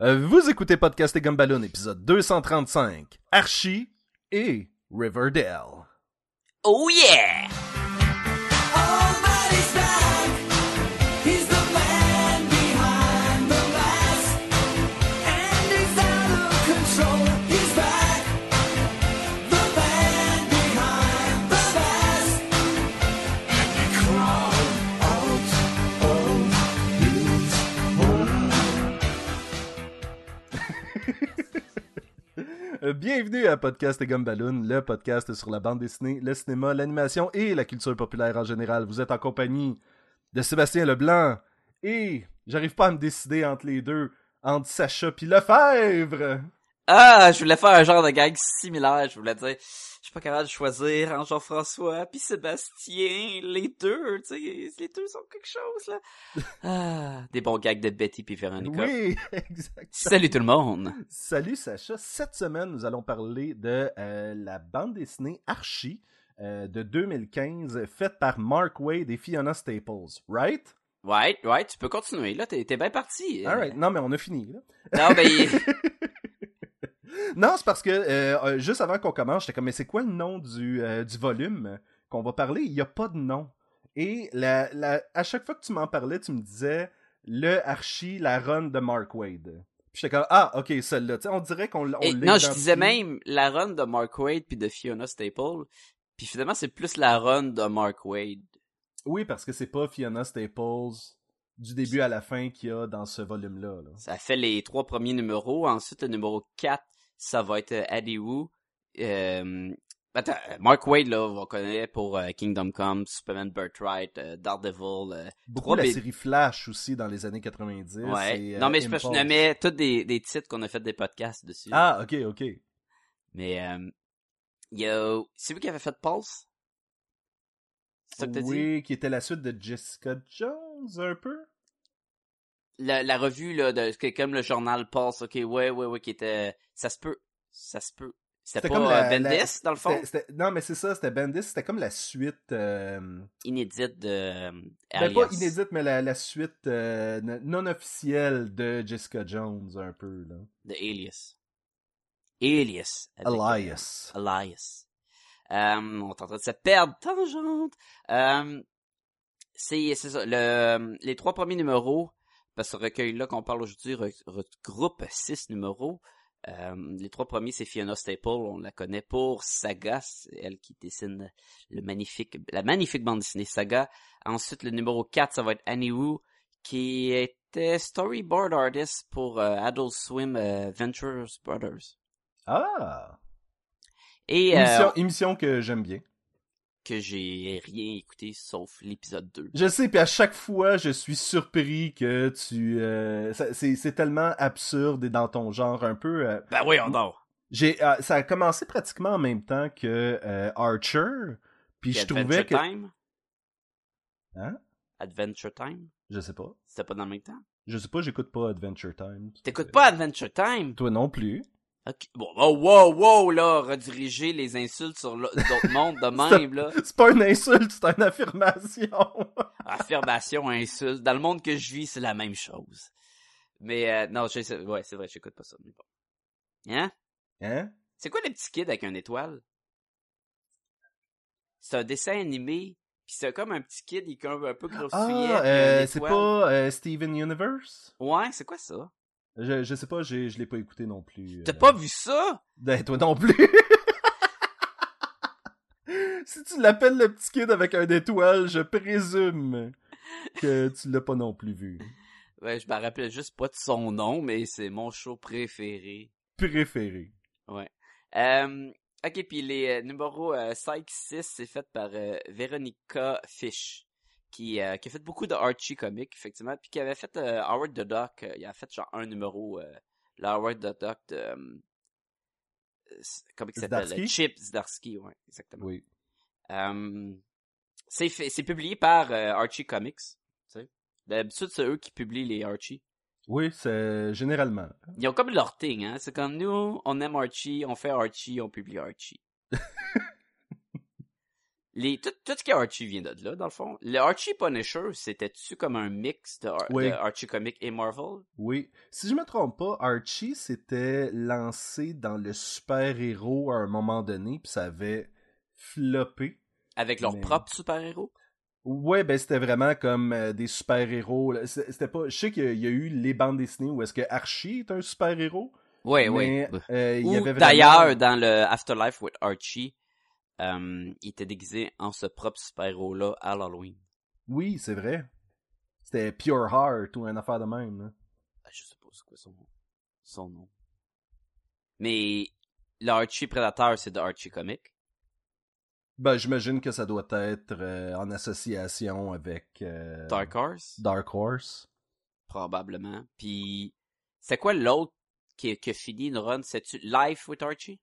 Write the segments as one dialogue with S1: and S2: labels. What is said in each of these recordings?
S1: Euh, vous écoutez Podcast et Gumballoon, épisode 235, Archie et Riverdale.
S2: Oh yeah!
S1: Bienvenue à Podcast Gumballoon, le podcast sur la bande dessinée, le cinéma, l'animation et la culture populaire en général. Vous êtes en compagnie de Sébastien Leblanc et j'arrive pas à me décider entre les deux, entre Sacha puis Lefebvre.
S2: Ah, je voulais faire un genre de gag similaire. Je voulais dire, je suis pas capable de choisir entre Jean-François puis Sébastien. Les deux, tu sais, les deux sont quelque chose, là. Ah, des bons gags de Betty puis Véronica.
S1: Oui, exact.
S2: Salut tout le monde.
S1: Salut Sacha. Cette semaine, nous allons parler de euh, la bande dessinée Archie euh, de 2015, faite par Mark Wade et Fiona Staples, right?
S2: Ouais, ouais, tu peux continuer, là. T'es, bien parti.
S1: Alright, non mais on a fini. Là.
S2: Non, ben,
S1: Non, c'est parce que euh, euh, juste avant qu'on commence, j'étais comme, mais c'est quoi le nom du, euh, du volume qu'on va parler? Il n'y a pas de nom. Et la, la, à chaque fois que tu m'en parlais, tu me disais le Archie, la run de Mark Wade. Puis j'étais comme, ah, ok, celle-là. Tu sais, on dirait qu'on
S2: Et
S1: l'a
S2: non, je disais même la run de Mark Wade puis de Fiona Staple. Puis finalement, c'est plus la run de Mark Wade.
S1: Oui, parce que c'est pas Fiona Staples du début à la fin qu'il y a dans ce volume-là. là.
S2: Ça fait les trois premiers numéros. Ensuite, le numéro 4, ça va être euh, Eddie Wu. Euh, attends, Mark Wade, là, on connaît pour euh, Kingdom Come, Superman Birthright, euh, Daredevil.
S1: Beaucoup la série Flash aussi dans les années 90.
S2: Ouais.
S1: et,
S2: non, mais je, je nommais tous des, des titres qu'on a fait des podcasts dessus.
S1: Ah, ok, ok.
S2: Mais, euh. C'est vous qui avez fait Pulse? C'est ça que t'as dit?
S1: Oui, qui était la suite de Jessica Jones, un peu.
S2: La, la revue, là, de, que- comme le journal Pulse, ok, ouais, ouais, ouais, qui était... Ça se peut. Ça se peut. C'était pas
S1: comme
S2: euh,
S1: la-
S2: Bendis,
S1: la-
S2: dans le fond?
S1: C'était- Non, mais c'est ça, c'était Bendis, c'était comme la suite. euh,
S2: Inédite de euh,
S1: Ben,
S2: Alias.
S1: pas inédite, mais la, la suite euh, non officielle de Jessica Jones, un peu, là.
S2: De Alias. Alias. euh,
S1: Elias.
S2: Elias. Euh, on est en train de se perdre. Tangente. Euh, c'est, c'est ça. Le, les trois premiers numéros, parce que ce recueil-là qu'on parle aujourd'hui re- regroupe six numéros. Euh, les trois premiers, c'est Fiona Staple. On la connaît pour Saga. C'est elle qui dessine le magnifique, la magnifique bande dessinée Saga. Ensuite, le numéro 4, ça va être Annie Wu, qui était storyboard artist pour euh, Adult Swim euh, Ventures Brothers.
S1: Ah!
S2: Et
S1: Émission, émission que j'aime bien.
S2: Que j'ai rien écouté sauf l'épisode 2.
S1: Je sais, puis à chaque fois, je suis surpris que tu... euh, c'est tellement absurde et dans ton genre un peu... euh,
S2: Ben oui, on dort.
S1: j'ai euh, Ça a commencé pratiquement en même temps que euh, Archer, puis je trouvais
S2: Adventure
S1: que...
S2: Time?
S1: Hein?
S2: Adventure Time?
S1: Je sais pas.
S2: C'était pas dans le même temps?
S1: Je sais pas, j'écoute pas Adventure Time.
S2: T'écoutes pas Adventure Time?
S1: Toi non plus.
S2: Bon, oh, wow, wow, là, rediriger les insultes sur d'autres mondes de même, là.
S1: C'est pas une insulte, c'est une affirmation.
S2: Affirmation, insulte. Dans le monde que je vis, c'est la même chose. Mais, euh, non, je ouais, c'est vrai, j'écoute pas ça. mais bon. Hein?
S1: hein?
S2: C'est quoi le petit kid avec une étoile? C'est un dessin animé, pis c'est comme un petit kid, il est un peu grossier.
S1: Ah,
S2: puis
S1: euh, c'est pas euh, Steven Universe?
S2: Ouais, c'est quoi ça?
S1: Je, je sais pas, je l'ai pas écouté non plus.
S2: T'as
S1: euh.
S2: pas vu ça?
S1: Ben, toi non plus. si tu l'appelles le petit kid avec un étoile, je présume que tu l'as pas non plus vu.
S2: Ouais, je me rappelle juste pas de son nom, mais c'est mon show préféré.
S1: Préféré.
S2: Ouais. Euh, ok, puis les euh, numéros euh, 5-6, c'est fait par euh, Veronica Fish, qui, euh, qui a fait beaucoup de Archie comics, effectivement, puis qui avait fait euh, Howard the Duck, euh, il a fait genre un numéro, le Howard the Duck de... comment il s'appelle? Chip Zdarsky, ouais, exactement.
S1: Oui.
S2: C'est publié par Archie Comics, tu sais. D'habitude, c'est eux qui publient les Archie.
S1: Oui, c'est généralement.
S2: Ils ont comme leur thing, hein. C'est comme nous, on aime Archie, on fait Archie, on publie Archie. les, tout, tout ce qui est Archie vient de là, dans le fond. Le Archie Punisher, c'était-tu comme un mix de, Ar-
S1: Oui.
S2: de Archie Comic et Marvel?
S1: Oui. Si je me trompe pas, Archie s'était lancé dans le super-héros à un moment donné, puis ça avait floppé.
S2: Avec leurs
S1: Mais-
S2: propres super-héros?
S1: Ouais, ben c'était vraiment comme euh, des super-héros. C'était pas. Je sais qu'il y a- il y a eu les bandes dessinées où est-ce que Archie est un super-héros.
S2: Oui, oui.
S1: euh,
S2: Ou
S1: vraiment-
S2: d'ailleurs, dans le Afterlife with Archie, euh, il était déguisé en ce propre super-héros-là à l'Halloween.
S1: Oui, c'est vrai. C'était Pure Heart ou une affaire de même. là.
S2: Ah, Je sais pas c'est quoi son, son nom. Mais l'Archie Predator, c'est de Archie Comic?
S1: Ben, j'imagine que ça doit être euh, en association avec euh,
S2: Dark Horse,
S1: Dark Horse.
S2: probablement. Puis, c'est quoi l'autre qui, qui a fini une run? C'est-tu Life with Archie?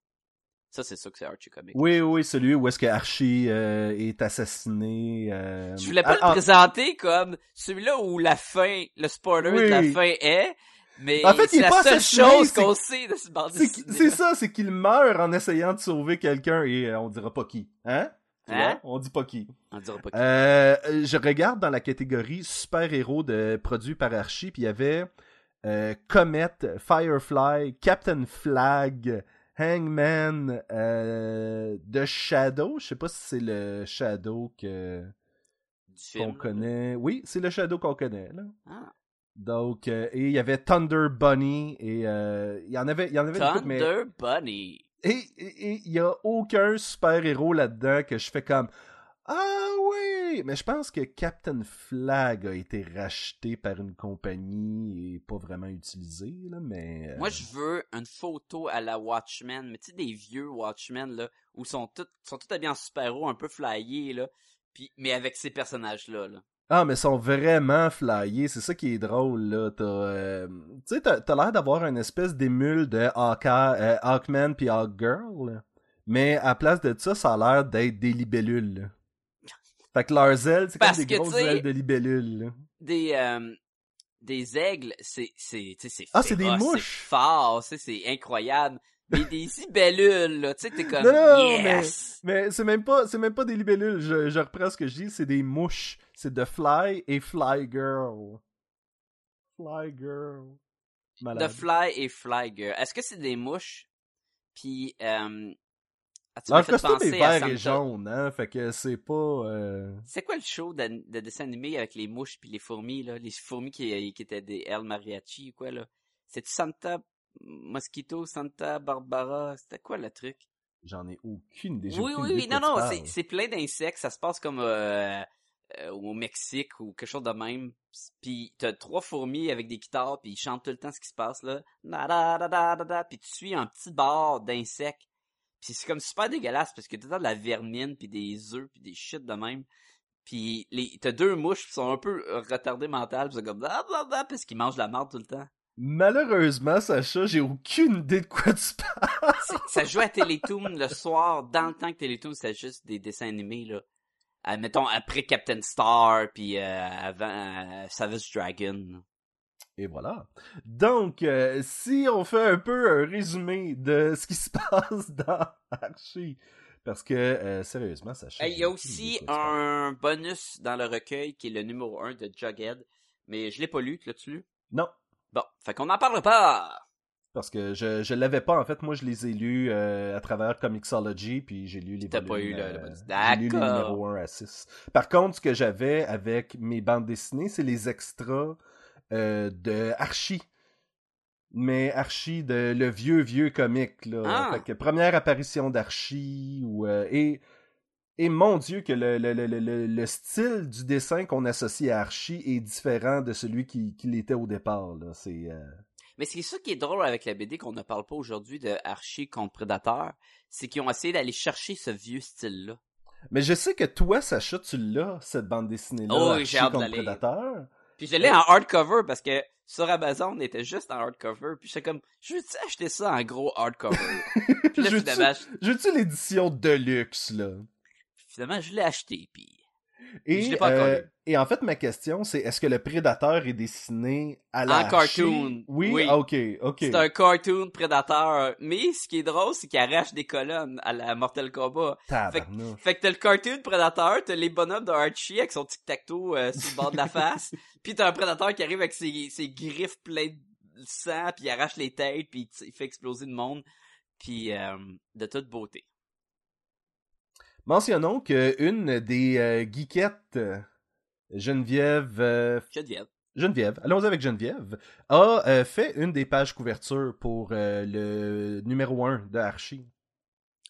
S2: Ça, c'est ça que c'est Archie Comic.
S1: Oui, oui, celui où est-ce que Archie euh, est assassiné. euh,
S2: Je voulais pas
S1: ah,
S2: le présenter comme celui-là où la fin, le spoiler de la fin est, mais
S1: En fait, il
S2: c'est
S1: est
S2: la
S1: pas
S2: seule chose
S1: c'est
S2: qu'on sait de ce
S1: C'est ça, c'est qu'il meurt en essayant de sauver quelqu'un et euh, on dira pas qui. Hein?
S2: Hein?
S1: On dit pas qui.
S2: On dira pas qui.
S1: Euh, je regarde dans la catégorie super-héros de produits par Archie, puis il y avait euh, Comet, Firefly, Captain Flag, Hangman, euh, The Shadow. Je sais pas si c'est le Shadow que qu'on connaît. Oui, c'est le Shadow qu'on connaît. Là.
S2: Ah.
S1: Donc, euh, et il y avait Thunder Bunny et euh, il y en avait, il y en avait une couple, mais
S2: Thunder Bunny.
S1: et il y a aucun super-héros là-dedans que je fais comme Ah oui! Mais je pense que Captain Flag a été racheté par une compagnie et pas vraiment utilisé, là, mais. euh,
S2: Moi, je veux une photo à la Watchmen, mais tu sais, des vieux Watchmen, là, où sont tous, sont tous habillés en super-héros, un peu flyés, là, puis, mais avec ces personnages-là, là.
S1: Ah, mais ils sont vraiment flyés, c'est ça qui est drôle, là. T'as, euh, Tu sais, t'as, l'air d'avoir une espèce d'émule de Hawka- euh, Hawkman puis Hawkgirl, là. mais à place de ça, ça a l'air d'être des libellules. Fait que leurs ailes, c'est comme des
S2: que,
S1: grosses ailes de libellules. là.
S2: Des, euh, des aigles, c'est, c'est, tu sais, c'est
S1: Ah, c'est des
S2: féroce,
S1: mouches.
S2: C'est fort, c'est incroyable. Mais des libellules, là, tu sais, t'es comme,
S1: Non, non,
S2: yes!
S1: Mais c'est même pas, c'est même pas des libellules. Je, je reprends ce que je dis, c'est des mouches. C'est de Fly et Fly Girl. Fly Girl.
S2: The. Fly et Fly Girl. Est-ce que c'est des mouches? Puis, euh, ah, tu m'as
S1: Leur
S2: fait
S1: costume
S2: penser
S1: est
S2: à
S1: vert et
S2: Santa.
S1: jaune, hein. Fait que c'est pas. euh,
S2: C'est quoi le show de, dessin animé avec les mouches puis les fourmis, là? Les fourmis qui, qui étaient des El Mariachi ou quoi, là? C'est-tu Santa Mosquito, Santa Barbara? C'était quoi le truc?
S1: J'en ai aucune j'ai
S2: Oui, oui, oui. Non, non,
S1: tu
S2: c'est, plein d'insectes. Ça se passe comme euh, euh, au Mexique ou quelque chose de même. Puis t'as trois fourmis avec des guitares puis ils chantent tout le temps ce qui se passe, là. Da, da, da, da, da, da. Puis tu suis un petit bar d'insectes. Puis c'est comme super dégueulasse parce que t'as de la vermine puis des œufs puis des shit de même. Puis les t'as deux mouches qui sont un peu retardées mentales, pis c'est comme da, parce qu'ils mangent de la merde tout le temps.
S1: Malheureusement, Sacha, j'ai aucune idée de quoi tu parles.
S2: Ça jouait à Télétoon le soir, dans le temps que Télétoon c'était juste des dessins animés là. Euh, mettons après Captain Star puis euh, avant euh, Savage Dragon.
S1: Et voilà. Donc, euh, si on fait un peu un résumé de ce qui se passe dans Archie, parce que, euh, sérieusement, Sacha...
S2: Hey, Il y a aussi un bonus dans le recueil qui est le numéro 1 de Jughead, mais je l'ai pas lu, tu l'as-tu lu?
S1: Non,
S2: Bon, fait qu'on n'en parle pas.
S1: parce que je, je l'avais pas, en fait. Moi, je les ai lus euh, à travers Comixology, puis j'ai lu les
S2: T'as pas eu le- le bonus.
S1: J'ai lu les
S2: D'accord.
S1: numéros 1 à 6. Par contre, ce que j'avais avec mes bandes dessinées, c'est les extras euh, de Archie. Mais Archie de le vieux, vieux comique, là.
S2: Ah.
S1: Fait que première apparition d'Archie, ou... euh, et... Et mon Dieu, que le, le, le, le, le style du dessin qu'on associe à Archie est différent de celui qui- qu'il était au départ. Là. C'est, euh,
S2: Mais c'est ça qui est drôle avec la BD qu'on ne parle pas aujourd'hui de Archie contre Predator, c'est qu'ils ont essayé d'aller chercher ce vieux style-là.
S1: Mais je sais que toi, Sacha, tu l'as, cette bande dessinée-là,
S2: Oh
S1: Archie contre. Prédateur.
S2: Puis je l'ai en hardcover parce que sur Amazon, on était juste en hardcover. Puis j'étais comme, je veux-tu acheter ça en gros hardcover? Puis là,
S1: Je J'ai-tu l'édition Deluxe, là?
S2: finalement, je l'ai acheté. Puis
S1: Et, euh, et en fait, ma question, c'est est-ce que le prédateur est dessiné à la
S2: En cartoon,
S1: Oui,
S2: oui.
S1: Ah, ok, ok.
S2: C'est un cartoon prédateur. Mais ce qui est drôle, c'est qu'il arrache des colonnes à la Mortal Kombat.
S1: Tabarnouche.
S2: Fait que t'as le cartoon prédateur, t'as les bonhommes de Archie avec son tic-tac-toe euh, sur le bord de la face. puis t'as un prédateur qui arrive avec ses, ses griffes pleines de sang, puis il arrache les têtes, puis il fait exploser le monde. Puis euh, de toute beauté.
S1: Mentionnons qu'une des euh, geekettes, euh, Geneviève, euh,
S2: Geneviève.
S1: Geneviève, allons avec Geneviève, a euh, fait une des pages couverture pour le numéro 1 de Archie.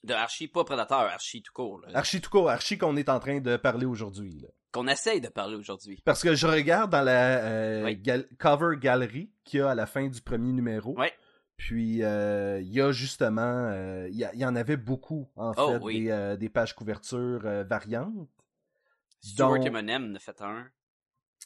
S2: De Archie, pas prédateur, Archie tout court. là.
S1: Archie tout court, Archie qu'on est en train de parler aujourd'hui.
S2: Qu'on essaye de parler aujourd'hui.
S1: Parce que je regarde dans la
S2: Oui.
S1: gal- cover gallery qu'il y a à la fin du premier numéro. Puis euh, il y a justement, euh, il y, a- il y en avait beaucoup en
S2: Oh,
S1: fait
S2: oui.
S1: des, euh, des pages couverture variantes.
S2: Stuart
S1: dont-
S2: Eminem en a fait un.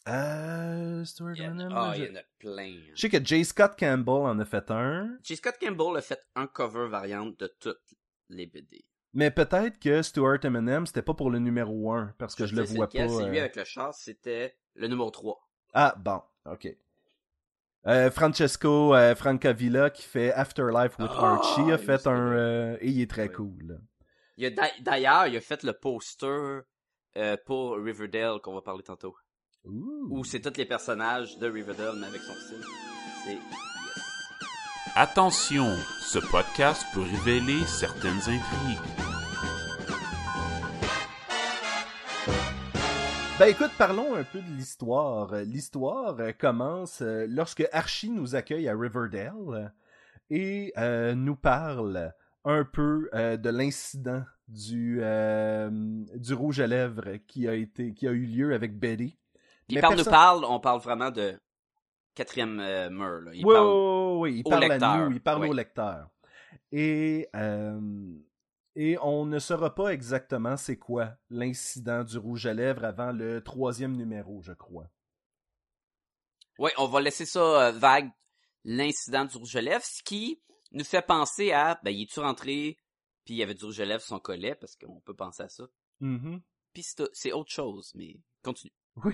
S1: Euh, Stuart
S2: Il y Ah,
S1: je...
S2: il y en a plein.
S1: je sais que J. Scott Campbell en a fait un,
S2: J. Scott Campbell a fait un cover variante de toutes les BD.
S1: mais peut-être que Stuart Eminem c'était pas pour le numéro 1 parce que je, le vois pas.
S2: C'est lui avec le char, c'était le numéro 3.
S1: Ah bon, ok. Euh, Francesco euh, Francavilla qui fait Afterlife with
S2: Ah,
S1: Archie a fait un euh, et il est très
S2: Oui.
S1: cool.
S2: Il a d'a- D'ailleurs, il a fait le poster euh, pour Riverdale qu'on va parler tantôt.
S1: Ouh.
S2: Où c'est tous les personnages de Riverdale, mais avec son style. C'est yes.
S3: Attention, ce podcast peut révéler certaines intrigues.
S1: Ben écoute, parlons un peu de l'histoire. L'histoire euh, commence euh, lorsque Archie nous accueille à Riverdale et euh, nous parle un peu euh, de l'incident du euh, du rouge à lèvres qui a été qui a eu lieu avec Betty.
S2: Puis
S1: Mais
S2: parle
S1: personne-
S2: nous parle, on parle vraiment de quatrième mur. Là. Il
S1: oui,
S2: parle...
S1: oui, oui, il
S2: au
S1: parle à nous, il parle
S2: oui.
S1: au lecteur. Et, et on ne saura pas exactement c'est quoi l'incident du rouge à lèvres avant le troisième numéro, je crois.
S2: Ouais, on va laisser ça euh, vague, l'incident du rouge à lèvres, ce qui nous fait penser à, ben, il est-tu rentré, puis il y avait du rouge à lèvres sur son collet, parce qu'on peut penser à ça.
S1: Mhm.
S2: Puis c'est autre chose, mais continue.
S1: Oui.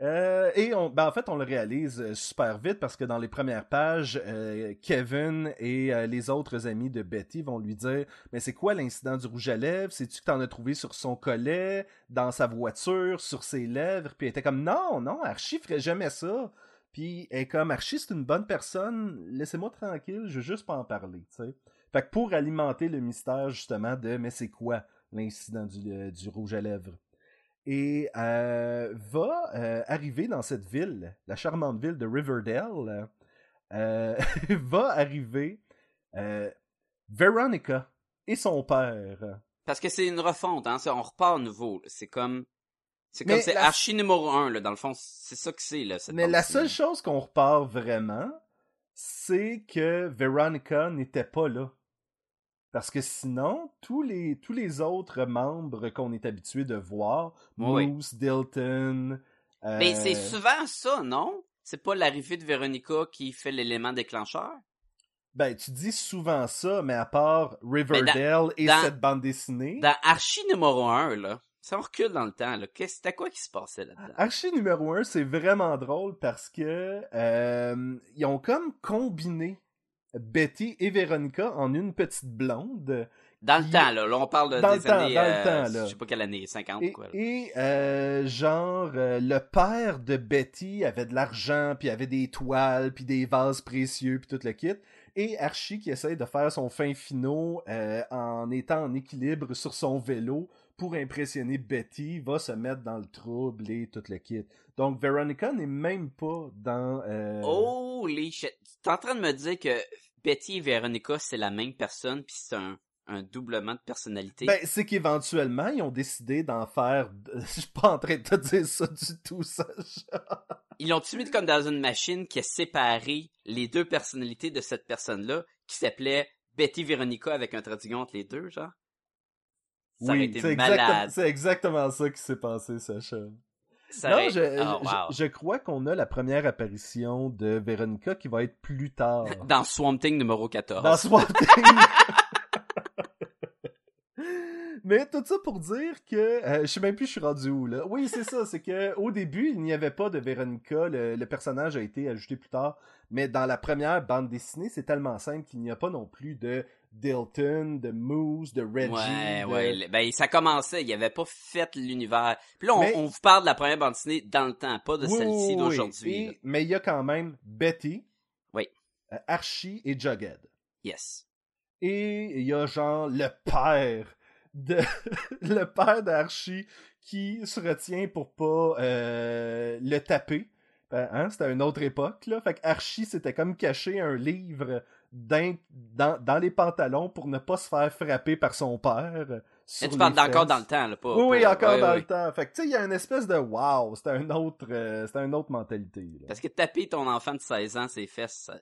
S1: Euh, et ben en fait, on le réalise euh, super vite parce que dans les premières pages, euh, Kevin et les autres amis de Betty vont lui dire Mais c'est quoi l'incident du rouge à lèvres? C'est-tu que t'en as trouvé sur son collet, dans sa voiture, sur ses lèvres Puis elle était comme Non, non, Archie ferait jamais ça. Puis elle est comme Archie, c'est une bonne personne, laissez-moi tranquille, je veux juste pas en parler, sais. Fait que pour alimenter le mystère justement de Mais c'est quoi l'incident du rouge à lèvres et euh, va euh, arriver dans cette ville, la charmante ville de Riverdale, euh, va arriver Veronica et son père.
S2: Parce que c'est une refonte, hein, on repart à nouveau. C'est comme, c'est comme c'est
S1: la-
S2: archi numéro un, là, dans le fond, c'est ça que c'est, là. cette
S1: Mais la seule chose qu'on repart vraiment, c'est que Veronica n'était pas là. Parce que sinon, tous les, tous les autres membres qu'on est habitué de voir,
S2: Oui.
S1: Moose, Dilton...
S2: Mais
S1: euh,
S2: c'est souvent ça, non? C'est pas l'arrivée de Véronica qui fait l'élément déclencheur?
S1: Ben, tu dis souvent ça, mais à part Riverdale et
S2: dans-
S1: cette bande dessinée,
S2: Dans Archie numéro 1, là, ça on recule dans le temps, là. Qu'est-ce, c'était quoi qui se passait là-dedans?
S1: Archie numéro 1, c'est vraiment drôle parce que euh, ils ont comme combiné Betty et Veronica en une petite blonde.
S2: Dans le temps, là. Là, on parle de,
S1: Dans
S2: des
S1: le temps,
S2: années,
S1: dans le
S2: euh,
S1: temps, là.
S2: je sais pas quelle année, 50
S1: Et,
S2: quoi. là.
S1: et, euh, genre, euh, le père de Betty avait de l'argent, puis avait des toiles, puis des vases précieux, puis tout le kit. Et Archie qui essaye de faire son fin finot en étant en équilibre sur son vélo pour impressionner Betty, va se mettre dans le trouble et tout le kit. Donc Veronica n'est même pas dans... euh,
S2: Holy shit. T'es en train de me dire que Betty et Véronica, c'est la même personne, puis c'est un, un doublement de personnalité?
S1: Ben, c'est qu'éventuellement, ils ont décidé d'en faire... Je suis pas en train de te dire ça du tout, Sacha.
S2: Ils l'ont-tu mis comme dans une machine qui a séparé les deux personnalités de cette personne-là, qui s'appelait Betty Véronica avec un tradugant entre les deux, genre? Ça
S1: oui, c'est exactement, c'est exactement ça qui s'est passé, Sacha.
S2: Ça
S1: non, je,
S2: Oh,
S1: je- crois qu'on a la première apparition de Veronica qui va être plus tard.
S2: Dans Swamp Thing numéro 14.
S1: Dans Swamp Thing. Mais tout ça pour dire que euh, je sais même plus je suis rendu où là. Oui, c'est ça, c'est que au début, il n'y avait pas de Veronica, le, le personnage a été ajouté plus tard, mais dans la première bande dessinée, c'est tellement simple qu'il n'y a pas non plus de Dilton, de Moose, de Reggie.
S2: Ouais,
S1: de-
S2: ouais. Ben, ça commençait, il avait pas fait l'univers. Puis là, on,
S1: Mais-
S2: on vous parle de la première bande dessinée dans le temps, pas de
S1: Oui,
S2: celle-ci
S1: oui,
S2: d'aujourd'hui.
S1: Mais il y a quand même Betty,
S2: Oui.
S1: euh, Archie et Jughead.
S2: Yes.
S1: Et il y a genre le père de le père d'Archie qui se retient pour pas euh, le taper. Ben, hein, c'était une autre époque là. Fait qu'Archie s'était comme caché un livre dans, dans, les pantalons pour ne pas se faire frapper par son père. Sur
S2: tu parles
S1: les
S2: encore dans le temps, là, pas.
S1: Oui, encore
S2: ouais,
S1: dans
S2: ouais.
S1: le temps. Fait que tu sais, il y a une espèce de wow, c'était un autre, euh, c'était une autre mentalité. là.
S2: Parce que taper ton enfant de 16 ans, ses fesses, ça-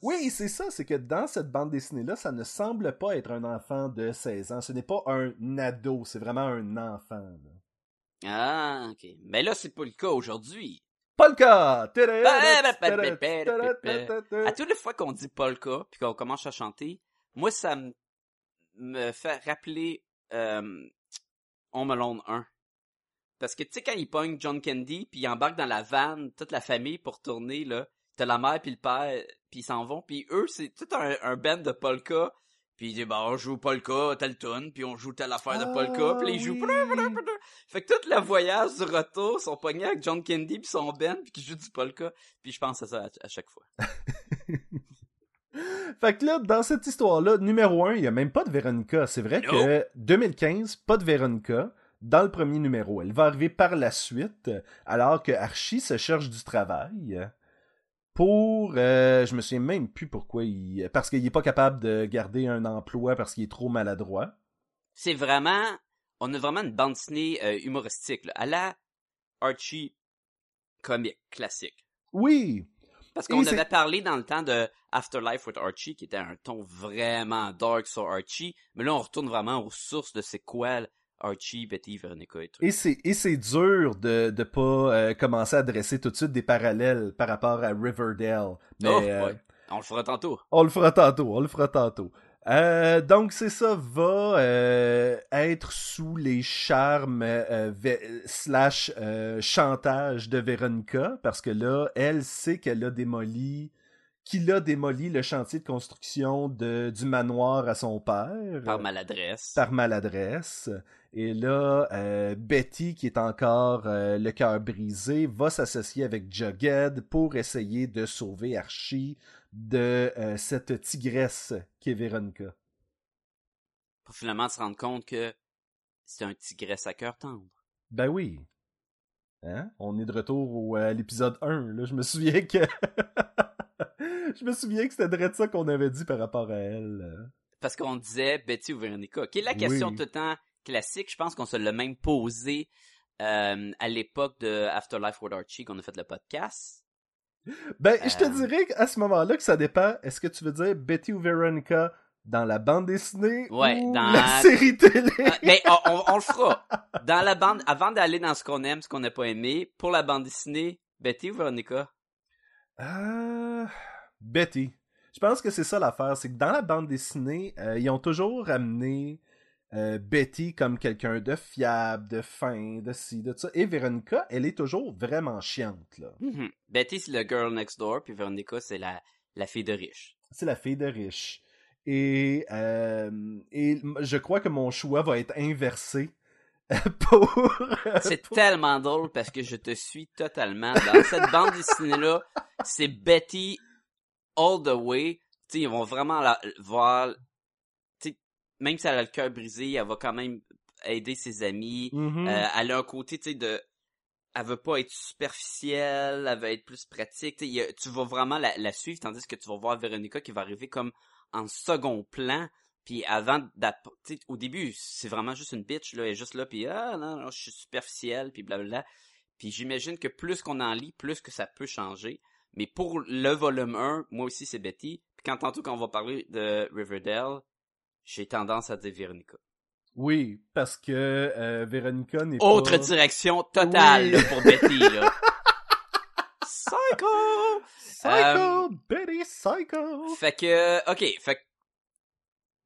S1: Oui, c'est ça, c'est que dans cette bande dessinée-là, ça ne semble pas être un enfant de 16 ans. Ce n'est pas un ado, c'est vraiment un enfant. là.
S2: Ah, ok. Mais là, c'est pas le cas aujourd'hui.
S1: Cas!
S2: À toutes les fois qu'on dit polka, puis qu'on commence à chanter, moi, ça me, me fait rappeler euh, Home Alone 1. Parce que, tu sais, quand il pogne John Candy, puis il embarque dans la vanne, toute la famille pour tourner, là, t'as la mère puis le père, puis ils s'en vont, puis eux, c'est tout un, un band de polka, puis ils disent, bah, on joue polka, telle tune, puis on joue telle affaire de polka, puis là, ils jouent... Fait que tout le voyage du retour sont pognés avec John Candy puis son band puis qui joue du polka. Puis je pense à ça à, à chaque fois.
S1: Fait que là, dans cette histoire-là, numéro 1, il n'y a même pas de Véronica. C'est vrai que 2015, pas de Véronica dans le premier numéro. Elle va arriver par la suite, alors que Archie se cherche du travail pour... euh, je me souviens même plus pourquoi il... Parce qu'il est pas capable de garder un emploi parce qu'il est trop maladroit.
S2: C'est vraiment... On a vraiment une bande dessinée euh, humoristique. Là, à la Archie comique classique.
S1: Oui,
S2: Parce qu'on avait parlé dans le temps de Afterlife with Archie, qui était un ton vraiment dark sur Archie. Mais là, on retourne vraiment aux sources de c'est quoi Archie, Betty, Veronica et tout.
S1: Et c'est, et c'est dur de de pas euh, commencer à dresser tout de suite des parallèles par rapport à Riverdale. Mais
S2: Oh,
S1: euh,
S2: ouais. On le fera tantôt.
S1: on le fera tantôt, on le fera tantôt. Euh, donc c'est ça va euh, être sous les charmes euh, slash chantage de Veronica parce que là elle sait qu'elle a démoli qu'il a démoli le chantier de construction de, du manoir à son père
S2: Par maladresse.
S1: par maladresse. Et là, euh, Betty, qui est encore euh, le cœur brisé, va s'associer avec Jughead pour essayer de sauver Archie de euh, cette tigresse qui est Veronica.
S2: Pour finalement se rendre compte que c'est un tigresse à cœur tendre.
S1: Ben oui. Hein? On est de retour au, à l'épisode 1. Là. Je me souviens que... Je me souviens que c'était de ça qu'on avait dit par rapport à elle.
S2: Parce qu'on disait Betty ou Veronica, qui est la question
S1: Oui.
S2: tout le temps classique. Je pense qu'on se l'a même posé euh, à l'époque de Afterlife with Archie qu'on a fait le podcast.
S1: Ben, je te
S2: Euh.
S1: dirais à ce moment-là que ça dépend. Est-ce que tu veux dire Betty ou Veronica dans la bande dessinée
S2: Ouais,
S1: ou
S2: dans-
S1: la série télé?
S2: Mais on, on- on le fera. Dans la bande, avant d'aller dans ce qu'on aime, ce qu'on n'a pas aimé, pour la bande dessinée, Betty ou Veronica?
S1: Euh, Betty. Je pense que c'est ça l'affaire, c'est que dans la bande dessinée, euh, ils ont toujours amené euh, Betty comme quelqu'un de fiable, de fin, de ci, de ça. Et Veronica, elle est toujours vraiment chiante, là.
S2: Mhm. Betty, c'est le girl next door, puis Veronica, c'est la, la fille de riche.
S1: C'est la fille de riche. Et, euh, et je crois que mon choix va être inversé pour...
S2: C'est tellement drôle parce que je te suis totalement. Dans cette bande dessinée-là, c'est Betty all the way. Ils vont vraiment la voir. Même si elle a le cœur brisé, elle va quand même aider ses amis.
S1: Mhm.
S2: Euh, elle a un côté, tu sais, de... Elle veut pas être superficielle, elle veut être plus pratique. Tu sais, il y a- tu vas vraiment la, la suivre, tandis que tu vas voir Véronica qui va arriver comme en second plan. Puis avant, d'app- tu sais, au début, c'est vraiment juste une bitch, là, elle est juste là, puis ah non, non, je suis superficielle, puis blablabla. Puis j'imagine que plus qu'on en lit, plus que ça peut changer. Mais pour le volume 1, moi aussi c'est Betty. Puis quand tantôt quand on va parler de Riverdale, j'ai tendance à dire Véronica.
S1: Oui, parce que euh, Véronica n'est
S2: Autre
S1: pas...
S2: direction totale
S1: Oui.
S2: là, pour Betty là. Psycho!
S1: Psycho! Betty Psycho!
S2: Fait que, ok, fait que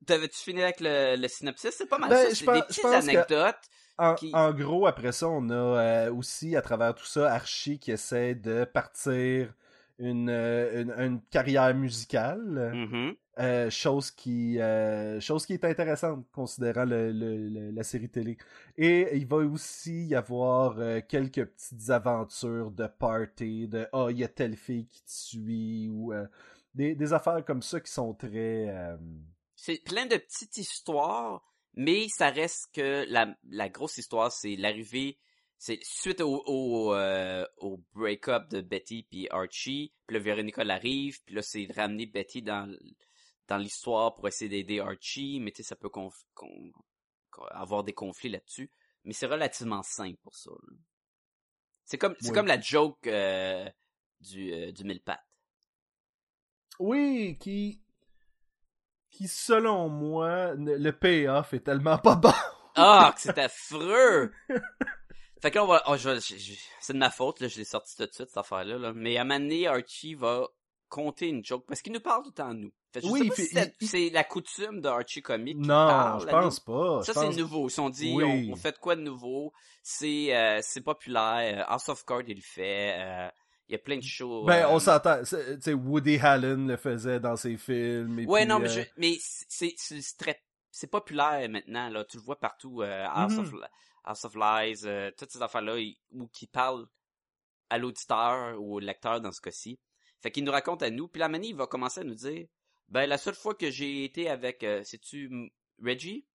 S2: T'avais-tu fini avec le, le synopsis? C'est pas mal
S1: Ben,
S2: ça. C'est des petites
S1: que-
S2: anecdotes.
S1: En,
S2: qui-
S1: en gros, après ça, on a euh, aussi, à travers tout ça, Archie qui essaie de partir une, euh, une, une carrière musicale.
S2: Mhm.
S1: Euh, chose qui euh, chose qui est intéressante considérant le, la série télé. Et il va aussi y avoir euh, quelques petites aventures de party de ah il y a telle fille qui te suit ou des, des affaires comme ça qui sont très
S2: C'est plein de petites histoires, mais ça reste que la, la grosse histoire, c'est l'arrivée, c'est suite au, au, au break-up de Betty puis Archie, puis là Véronica arrive, puis là c'est de ramener Betty dans dans l'histoire pour essayer d'aider Archie, mais tu sais ça peut conf- con- con- avoir des conflits là-dessus, mais c'est relativement simple pour ça. C'est comme c'est
S1: Oui.
S2: comme la joke euh, du euh, du mille pattes.
S1: oui qui qui selon moi le payoff est tellement pas bon
S2: Ah, c'est affreux! fait que là, on va, oh, je vais- je- je- c'est de ma faute, là, je l'ai sorti tout de suite, cette affaire-là, là. Mais à un moment donné, Archie va compter une joke, parce qu'il nous parle tout le temps, nous. Fait que je
S1: Oui,
S2: sais
S1: il
S2: pas
S1: fait-
S2: si c'est,
S1: il-
S2: c'est la coutume de Archie Comic qui
S1: non
S2: parle
S1: je
S2: nous.
S1: pense pas
S2: Ça, c'est
S1: pense-
S2: nouveau. Ils se sont dit,
S1: Oui.
S2: on, on fait de quoi de nouveau? C'est, euh, c'est populaire. Euh, House of Cards, il le fait. Euh, il y a plein de shows.
S1: Ben, on s'entend. tu Woody Allen le faisait dans ses films. Et
S2: Ouais,
S1: puis,
S2: non, mais, je, mais c'est, c'est, c'est très, c'est populaire maintenant, là. Tu le vois partout, euh, House, of, House of Lies, euh, toutes ces affaires-là, où qui parlent à l'auditeur ou au lecteur dans ce cas-ci. Fait qu'il nous raconte à nous, puis la manie, il va commencer à nous dire, ben, la seule fois que j'ai été avec, euh, sais-tu, Reggie?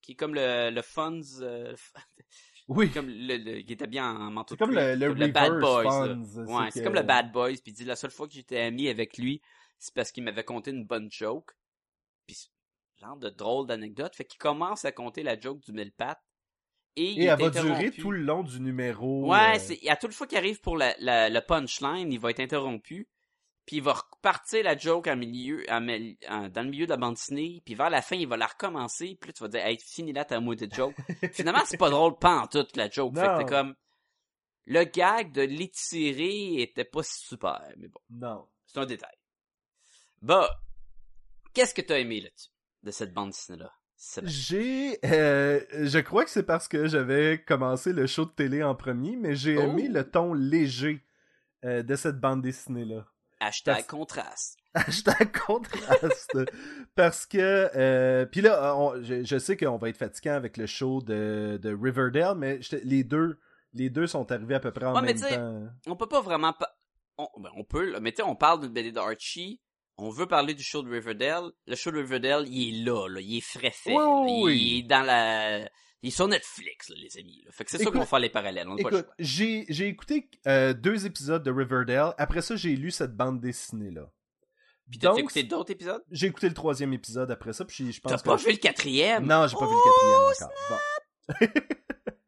S2: Qui est comme le, le Funds, euh,
S1: Oui.
S2: comme le, le- il était bien en manteau
S1: C'est comme le, le,
S2: Bad Boys.
S1: funds,
S2: Ouais, c'est
S1: que-
S2: comme le Bad Boys, puis il dit la seule fois que j'étais ami avec lui, c'est parce qu'il m'avait conté une bonne joke. Puis genre de drôle d'anecdote, fait qu'il commence à compter la joke du mille pattes et, il
S1: Et
S2: est
S1: elle va durer tout le long du numéro.
S2: Ouais,
S1: euh,
S2: c'est à toute fois qu'il arrive pour la, la, le punchline, il va être interrompu. Puis il va repartir la joke en milieu, en mel- en- dans le milieu de la bande dessinée. Puis vers la fin, il va la recommencer. Puis là, tu vas dire, hey, fini là ta de joke. Finalement, c'est pas drôle, pas en toute la joke. Fait que
S1: Non.
S2: t'es comme, le gag de l'étirer était pas super. Mais bon,
S1: Non.
S2: c'est un détail. Bah, qu'est-ce que t'as aimé là-dessus, de cette bande dessinée-là?
S1: J'ai. euh, je crois que c'est parce que j'avais commencé le show de télé en premier, mais j'ai
S2: Oh.
S1: aimé le ton léger euh, de cette bande dessinée-là.
S2: Hashtag
S1: parce-
S2: contraste.
S1: Hashtag contraste. parce que. euh, Puis là, on- je, je sais qu'on va être fatiguant avec le show de, de Riverdale, mais les deux. Les deux sont arrivés à peu près en
S2: Ouais, mais
S1: même
S2: tu sais,
S1: temps.
S2: on peut pas vraiment pa- on, ben, on peut là, mais tu on parle d'une BD d'Archie on veut parler du show de Riverdale le show de Riverdale il est là, là il est frais fait
S1: Oui,
S2: il
S1: oui.
S2: est dans la il est sur Netflix là, les amis là. fait que c'est sûr qu'on va faire les parallèles on pas le
S1: j'ai j'ai écouté euh, deux épisodes de Riverdale. Après ça, j'ai lu cette bande dessinée-là.
S2: puis t'as écouté d'autres épisodes?
S1: J'ai écouté le troisième épisode après ça, puis je
S2: t'as
S1: pense
S2: pas
S1: que...
S2: vu le quatrième?
S1: Non, j'ai pas vu
S2: Oh,
S1: le quatrième encore.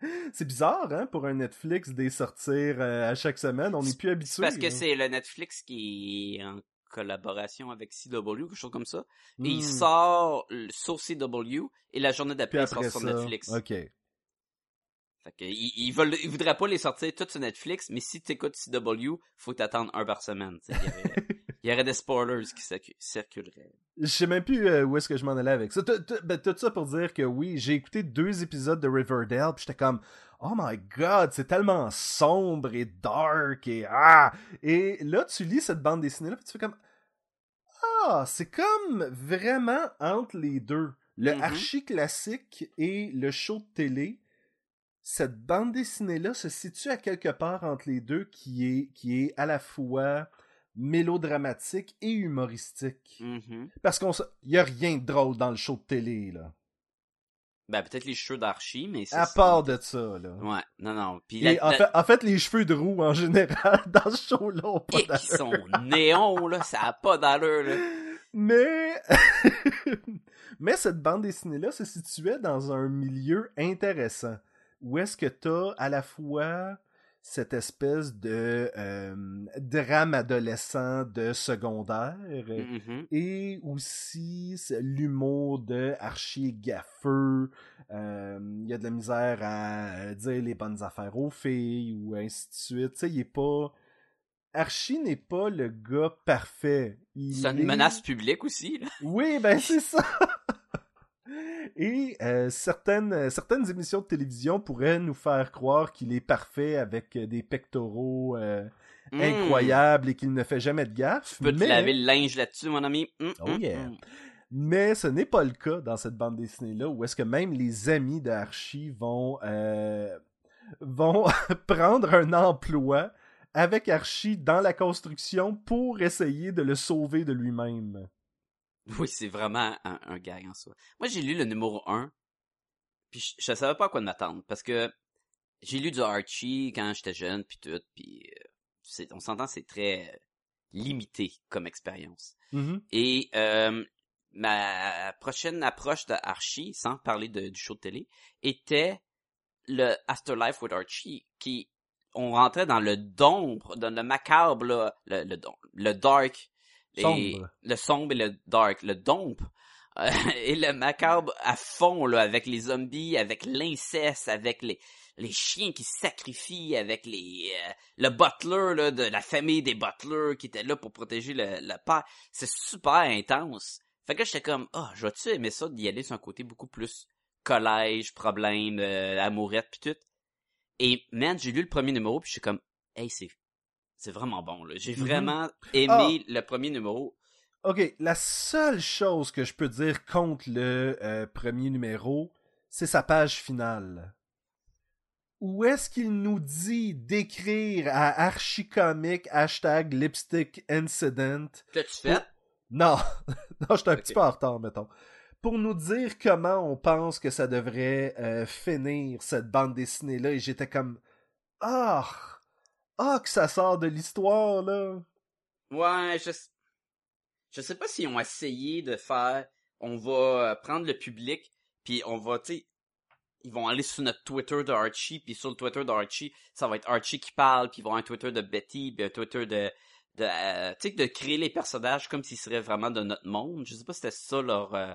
S1: Bon. c'est bizarre, hein, pour un Netflix des sortir euh, à chaque semaine. On n'est plus habitué.
S2: Parce que c'est le Netflix qui est en collaboration avec CW quelque chose comme ça et il
S1: Hmm.
S2: sort sur CW et la journée d'après il sort
S1: ça,
S2: sur Netflix
S1: ok.
S2: Fait que, ils, ils veulent, ils voudraient pas les sortir toutes sur Netflix, mais si t'écoutes CW, faut t'attendre un par semaine. Il y, aurait, il y aurait des spoilers qui circu- circuleraient.
S1: Je sais même plus euh, où est-ce que je m'en allais avec ça. Tout, tout- ben, tout ça pour dire que oui, j'ai écouté deux épisodes de Riverdale, puis j'étais comme Oh my god, c'est tellement sombre et dark et ah! Et là, tu lis cette bande dessinée-là, puis tu fais comme Ah, c'est comme vraiment entre les deux. Le
S2: Mhm.
S1: archi-classique et le show de télé. Cette bande dessinée-là se situe à quelque part entre les deux qui est, qui est à la fois mélodramatique et humoristique.
S2: Mhm.
S1: Parce qu'on y a rien de drôle dans le show de télé, là.
S2: Ben, peut-être les cheveux d'Archie, mais ça,
S1: À
S2: c'est-
S1: part de ça, là.
S2: Ouais, non, non. Puis la-
S1: en,
S2: la-
S1: fait, en fait, les cheveux de roue, en général, dans ce show-là, ont pas
S2: et qui sont néons, là, ça a pas d'allure, là.
S1: Mais... Mais cette bande dessinée-là se situait dans un milieu intéressant. Où est-ce que t'as à la fois cette espèce de euh, drame adolescent de secondaire
S2: Mhm.
S1: et aussi l'humour de Archie Gaffeux. Euh, Il y a de la misère à euh, dire les bonnes affaires aux filles ou ainsi de suite. Tu sais, il est pas. Archie n'est pas le gars parfait.
S2: C'est une
S1: est-
S2: menace publique aussi, là.
S1: Oui, ben c'est ça. Et euh, certaines, euh, certaines émissions de télévision pourraient nous faire croire qu'il est parfait avec euh, des pectoraux euh,
S2: Hmm.
S1: incroyables et qu'il ne fait jamais de gaffe.
S2: Tu peux te laver le linge là-dessus, mon ami. Hum,
S1: Oh
S2: hum,
S1: yeah. Mais ce n'est pas le cas dans cette bande dessinée-là, où est-ce que même les amis d'Archie vont, euh, vont prendre un emploi avec Archie dans la construction pour essayer de le sauver de lui-même.
S2: Oui, c'est vraiment un, un gag en soi. Moi, j'ai lu le numéro 1, puis je, je savais pas à quoi m'attendre, parce que j'ai lu du Archie quand j'étais jeune, puis tout, puis euh, on s'entend, c'est très limité comme expérience.
S1: Mhm.
S2: Et euh, ma prochaine approche de Archie, sans parler de- du show de télé, était le Afterlife with Archie, qui on rentrait dans le dombre, dans le macabre, là, le, le, le dark,
S1: Sombre.
S2: le sombre et le dark, le dombre. euh, et le macabre à fond là avec les zombies avec l'inceste avec les les chiens qui sacrifient avec les euh, le butler là, de la famille des butlers qui était là pour protéger le, le père c'est super intense fait que j'étais comme ah je vais-tu aimer ça d'y aller sur un côté beaucoup plus collège problème euh, amourette puis tout et man j'ai lu le premier numéro puis je suis comme hey c'est c'est vraiment bon j'ai
S1: Mhm.
S2: vraiment aimé le premier numéro
S1: Ok, la seule chose que je peux dire contre le euh, premier numéro, c'est sa page finale. Où est-ce qu'il nous dit d'écrire à Archicomic hashtag lipstick incident?
S2: L'as-tu fait?
S1: Non, non, j'étais un
S2: Ok.
S1: petit peu en retard, mettons. Pour nous dire comment on pense que ça devrait euh, finir cette bande dessinée-là, et j'étais comme Ah! Ah, que ça sort de l'histoire, là!
S2: Ouais, je... Je sais pas s'ils ont essayé de faire... On va euh, prendre le public, puis on va, tu sais... Ils vont aller sur notre Twitter de Archie, puis sur le Twitter d'Archie, ça va être Archie qui parle, puis ils vont avoir un Twitter de Betty, puis un Twitter de... de euh, tu sais, de créer les personnages comme s'ils seraient vraiment de notre monde. Je sais pas si c'était ça leur... euh,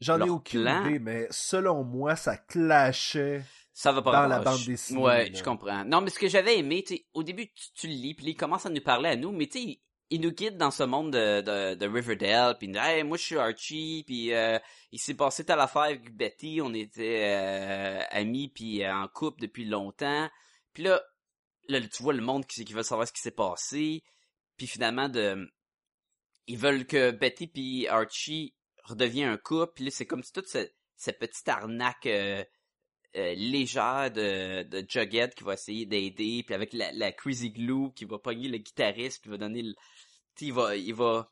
S1: J'en ai aucune
S2: plan.
S1: idée, mais selon moi, ça clashait.
S2: Ça va pas
S1: Dans la bande dessinée,
S2: Ouais,
S1: là.
S2: je comprends. Non, mais ce que j'avais aimé, tu au début, tu, tu le lis, puis il commence à nous parler à nous, mais tu sais, il, nous guide dans ce monde de, de, de Riverdale, puis il nous dit, hey, moi, je suis Archie, puis euh, il s'est passé telle affaire avec Betty, on était euh, amis, puis euh, en couple depuis longtemps. Puis là, là, tu vois le monde qui, qui veut savoir ce qui s'est passé, puis finalement, de ils veulent que Betty puis Archie redeviennent un couple, puis là, c'est comme si toute ce- cette petite arnaque... euh, légère de, de Jughead qui va essayer d'aider, puis avec la, la Crazy Glue qui va pogner le guitariste, puis va donner le... Il va, il va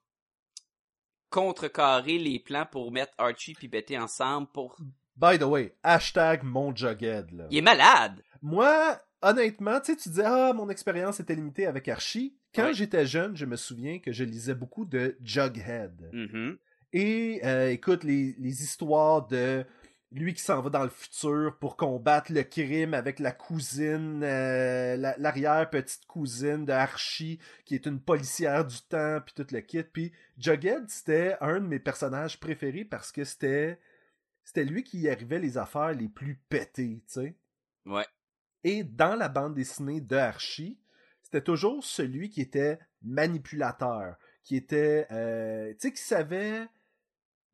S2: contrecarrer les plans pour mettre Archie puis Betty ensemble pour...
S1: By the way, hashtag mon Jughead, là.
S2: Il est malade!
S1: Moi, honnêtement, tu sais, tu dis, ah, mon expérience était limitée avec Archie. Quand
S2: Ouais.
S1: j'étais jeune, je me souviens que je lisais beaucoup de Jughead.
S2: Mhm.
S1: Et euh, écoute, les, les histoires de lui qui s'en va dans le futur pour combattre le crime avec la cousine, euh, la- l'arrière-petite cousine de Archie, qui est une policière du temps, puis tout le kit. Puis Jughead, c'était un de mes personnages préférés parce que c'était c'était lui qui y arrivait les affaires les plus pétées, tu sais.
S2: Ouais.
S1: Et dans la bande dessinée de Archie, c'était toujours celui qui était manipulateur, qui était, euh, tu sais, qui savait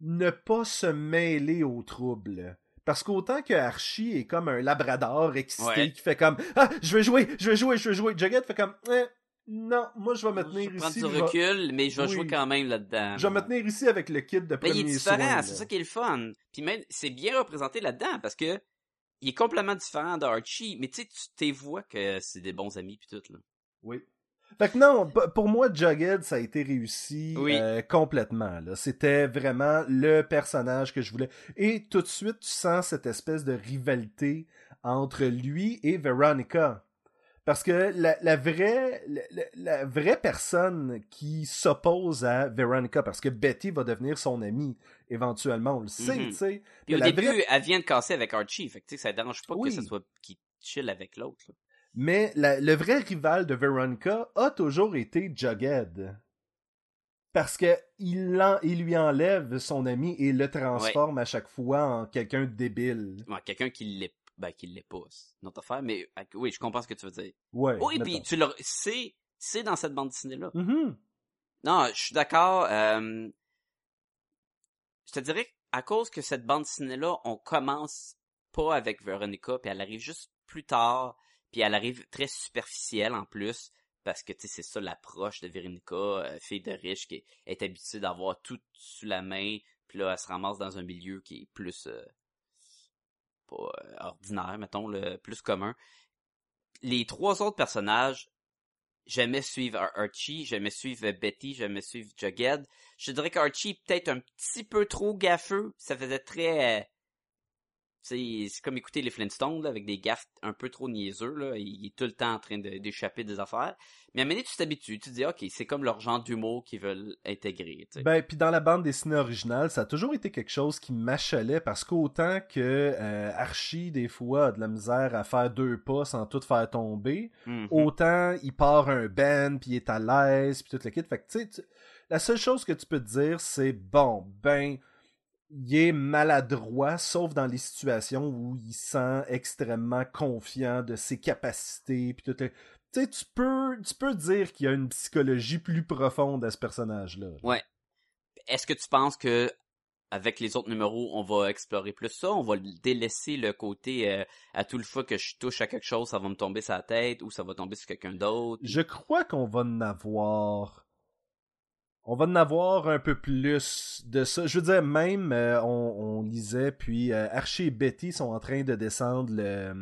S1: ne pas se mêler au trouble. Parce qu'autant que Archie est comme un labrador excité
S2: Ouais.
S1: qui fait comme Ah, je veux jouer, je veux jouer, je veux jouer. Jughead fait comme Eh, Non, moi je vais me
S2: Je
S1: tenir
S2: vais prendre
S1: ici.
S2: du
S1: je
S2: recul, mais je vais
S1: Oui.
S2: jouer quand même là-dedans.
S1: Je vais me tenir ici avec le kit de
S2: Mais
S1: premier
S2: il est différent, c'est ça qui est le fun. Puis même, c'est bien représenté là-dedans, parce que il est complètement différent d'Archie, mais tu sais, tu vois que c'est des bons amis puis tout, là.
S1: Oui. Fait que non, pour moi, Jughead, ça a été réussi
S2: Oui.
S1: euh, complètement. C'était vraiment le personnage que je voulais. Et tout de suite, tu sens cette espèce de rivalité entre lui et Veronica. Parce que la, la vraie la, vraie personne qui s'oppose à Veronica, parce que Betty va devenir son amie éventuellement, on le sait,
S2: Mhm.
S1: tu sais.
S2: Puis au début,
S1: vraie-
S2: elle vient de casser avec Archie, fait que ça dérange pas
S1: Oui.
S2: que ça soit qu'il chill avec l'autre. Là.
S1: Mais la- le vrai rival de Veronica a toujours été Jughead. Parce que il, en- il lui enlève son ami et le transforme à chaque fois en quelqu'un de débile.
S2: Ouais, quelqu'un qui l'est, ben, qui l'est pas, c'est une autre affaire, mais euh, oui, je comprends ce que tu veux dire.
S1: Ouais.
S2: Oui, puis tu le, c'est, c'est dans cette bande dessinée là.
S1: Mhm.
S2: Non, je suis d'accord. euh, je te dirais à cause que cette bande dessinée-là, on commence pas avec Veronica, puis elle arrive juste plus tard, puis elle arrive très superficielle en plus, parce que, c'est ça l'approche de Veronica, euh, fille de riche, qui est, habituée d'avoir tout sous la main, puis là, elle se ramasse dans un milieu qui est plus... euh, pas euh, ordinaire, mettons, le plus commun. Les trois autres personnages, j'aimais suivre Ar- Archie, j'aimais suivre Betty, j'aimais suivre Jughead. Je dirais qu'Archie est peut-être un petit peu trop gaffeux. Ça faisait très... c'est comme écouter les Flintstones, là, avec des gaffes un peu trop niaiseux, là. Il est tout le temps en train de- d'échapper des affaires. Mais à un moment donné, tu t'habitues. Tu te dis, OK, c'est comme leur genre d'humour qu'ils veulent intégrer.
S1: Ben, puis dans la bande dessinée originale, ça a toujours été quelque chose qui m'achalait parce qu'autant que euh, Archie, des fois, a de la misère à faire deux pas sans tout faire tomber,
S2: Mhm.
S1: autant il part un band, puis il est à l'aise, puis tout le kit. Fait que, tu sais, tu- la seule chose que tu peux te dire, c'est, bon, ben, il est maladroit, sauf dans les situations où il se sent extrêmement confiant de ses capacités, puis tout le... Tu sais, tu peux, tu peux dire qu'il y a une psychologie plus profonde à ce personnage-là.
S2: Ouais. Est-ce que tu penses que avec les autres numéros, on va explorer plus ça, on va délaisser le côté euh, à tout le fois que je touche à quelque chose, ça va me tomber sur la tête ou ça va tomber sur quelqu'un d'autre?
S1: Je crois qu'on va en avoir. On va en avoir un peu plus de ça. Je veux dire, même, euh, on, on lisait, puis euh, Archie et Betty sont en train de descendre le,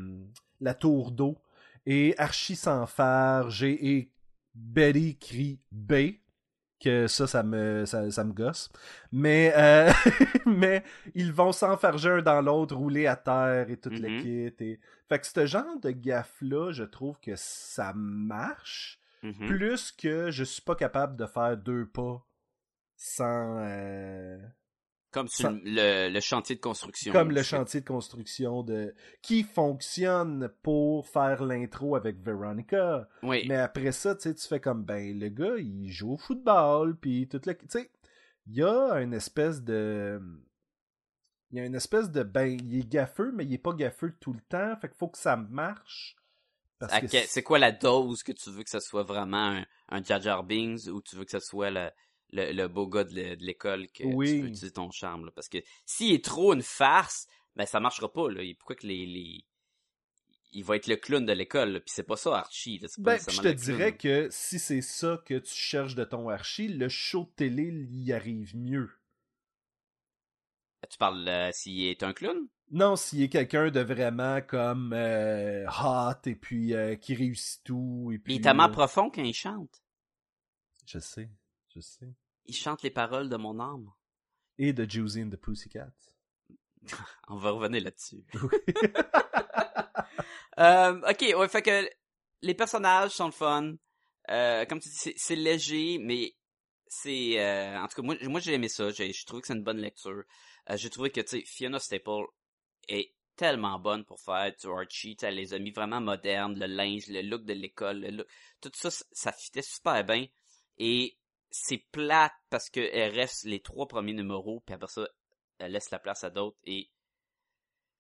S1: la tour d'eau. Et Archie s'enfarge et, et Betty crie B. Que ça, ça me, ça, ça me gosse. Mais, euh, mais ils vont s'enfarger un dans l'autre, rouler à terre et tout le kit. Et... Fait que ce genre de gaffe-là, je trouve que ça marche
S2: Mhm.
S1: plus que je suis pas capable de faire deux pas sans euh,
S2: Comme le, le chantier de construction.
S1: comme le chantier de construction de qui fonctionne pour faire l'intro avec Veronica
S2: Oui.
S1: mais après ça tu fais comme ben le gars il joue au football puis tout le tu sais il y a une espèce de il y a une espèce de ben il est gaffeux mais il est pas gaffeux tout le temps fait qu'il faut que ça marche
S2: C'est quoi la dose que tu veux que ce soit vraiment un, un Jar Jar Binks ou tu veux que ce soit le, le, le beau gars de l'é- de l'école que
S1: Oui.
S2: tu veux utiliser ton charme? là? Parce que s'il est trop une farce, ben ça marchera pas. Là. Et Pourquoi que les, les... Il va être le clown de l'école, puis c'est pas ça Archie. Là. c'est pas
S1: Ben, je te
S2: clown.
S1: dirais que si c'est ça que tu cherches de ton archi, le show de télé y arrive mieux.
S2: Tu parles euh, s'il est un clown?
S1: Non, s'il est quelqu'un de vraiment comme euh, hot et puis euh, qui réussit tout et puis.
S2: Il est tellement
S1: euh,
S2: profond quand il chante.
S1: Je sais, je sais.
S2: Il chante les paroles de mon âme.
S1: Et de Juicy and the Pussycat.
S2: On va revenir là-dessus. Euh, ok, ouais, fait que les personnages sont le fun. Comme tu dis, c'est- léger, mais c'est... euh, en tout cas, moi, moi j'ai aimé ça. J'ai je trouve que c'est une bonne lecture. Euh, j'ai trouvé que, tu sais, Fiona Staple est tellement bonne pour faire du Archie. Elle les a mis vraiment modernes, le linge, le look de l'école, le look- tout ça, ça fitait super bien. Et c'est plate parce que elle reste les trois premiers numéros, puis après ça, elle laisse la place à d'autres et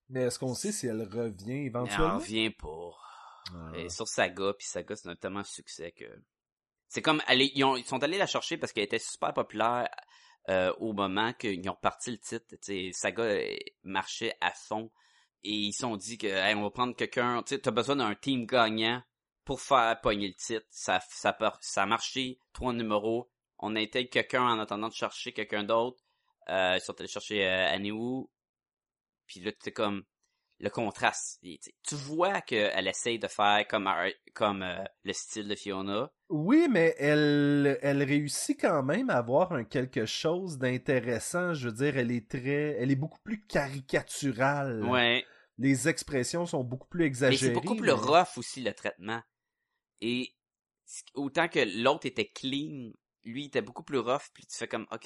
S1: Mais est-ce qu'on sait si elle revient
S2: elle
S1: éventuellement?
S2: en vient pas.
S1: Ah.
S2: Et sur Saga, puis Saga, c'est un tellement succès que... C'est comme, elle est- ils, ont- ils sont allés la chercher parce qu'elle était super populaire euh, au moment qu'ils ont parti le titre. Tu sais, Saga euh, marchait à fond. Et ils se sont dit que, hey, on va prendre quelqu'un, tu t'as besoin d'un team gagnant pour faire pogner le titre. Ça, ça, ça a marché, trois numéros. On a été quelqu'un en attendant de chercher quelqu'un d'autre. Euh, ils sont allés chercher euh, Annie Wu. Puis là, c'est comme le contraste. Et, tu vois qu'elle essaye de faire comme, Ar- comme euh, le style de Fiona.
S1: Oui, mais elle, elle réussit quand même à avoir un quelque chose d'intéressant. Je veux dire, elle est très, elle est beaucoup plus caricaturale.
S2: Ouais.
S1: Les expressions sont beaucoup plus
S2: Mais
S1: exagérées.
S2: c'est beaucoup plus
S1: mais-
S2: rough aussi le traitement. Et autant que l'autre était clean, lui était beaucoup plus rough, puis tu fais comme OK.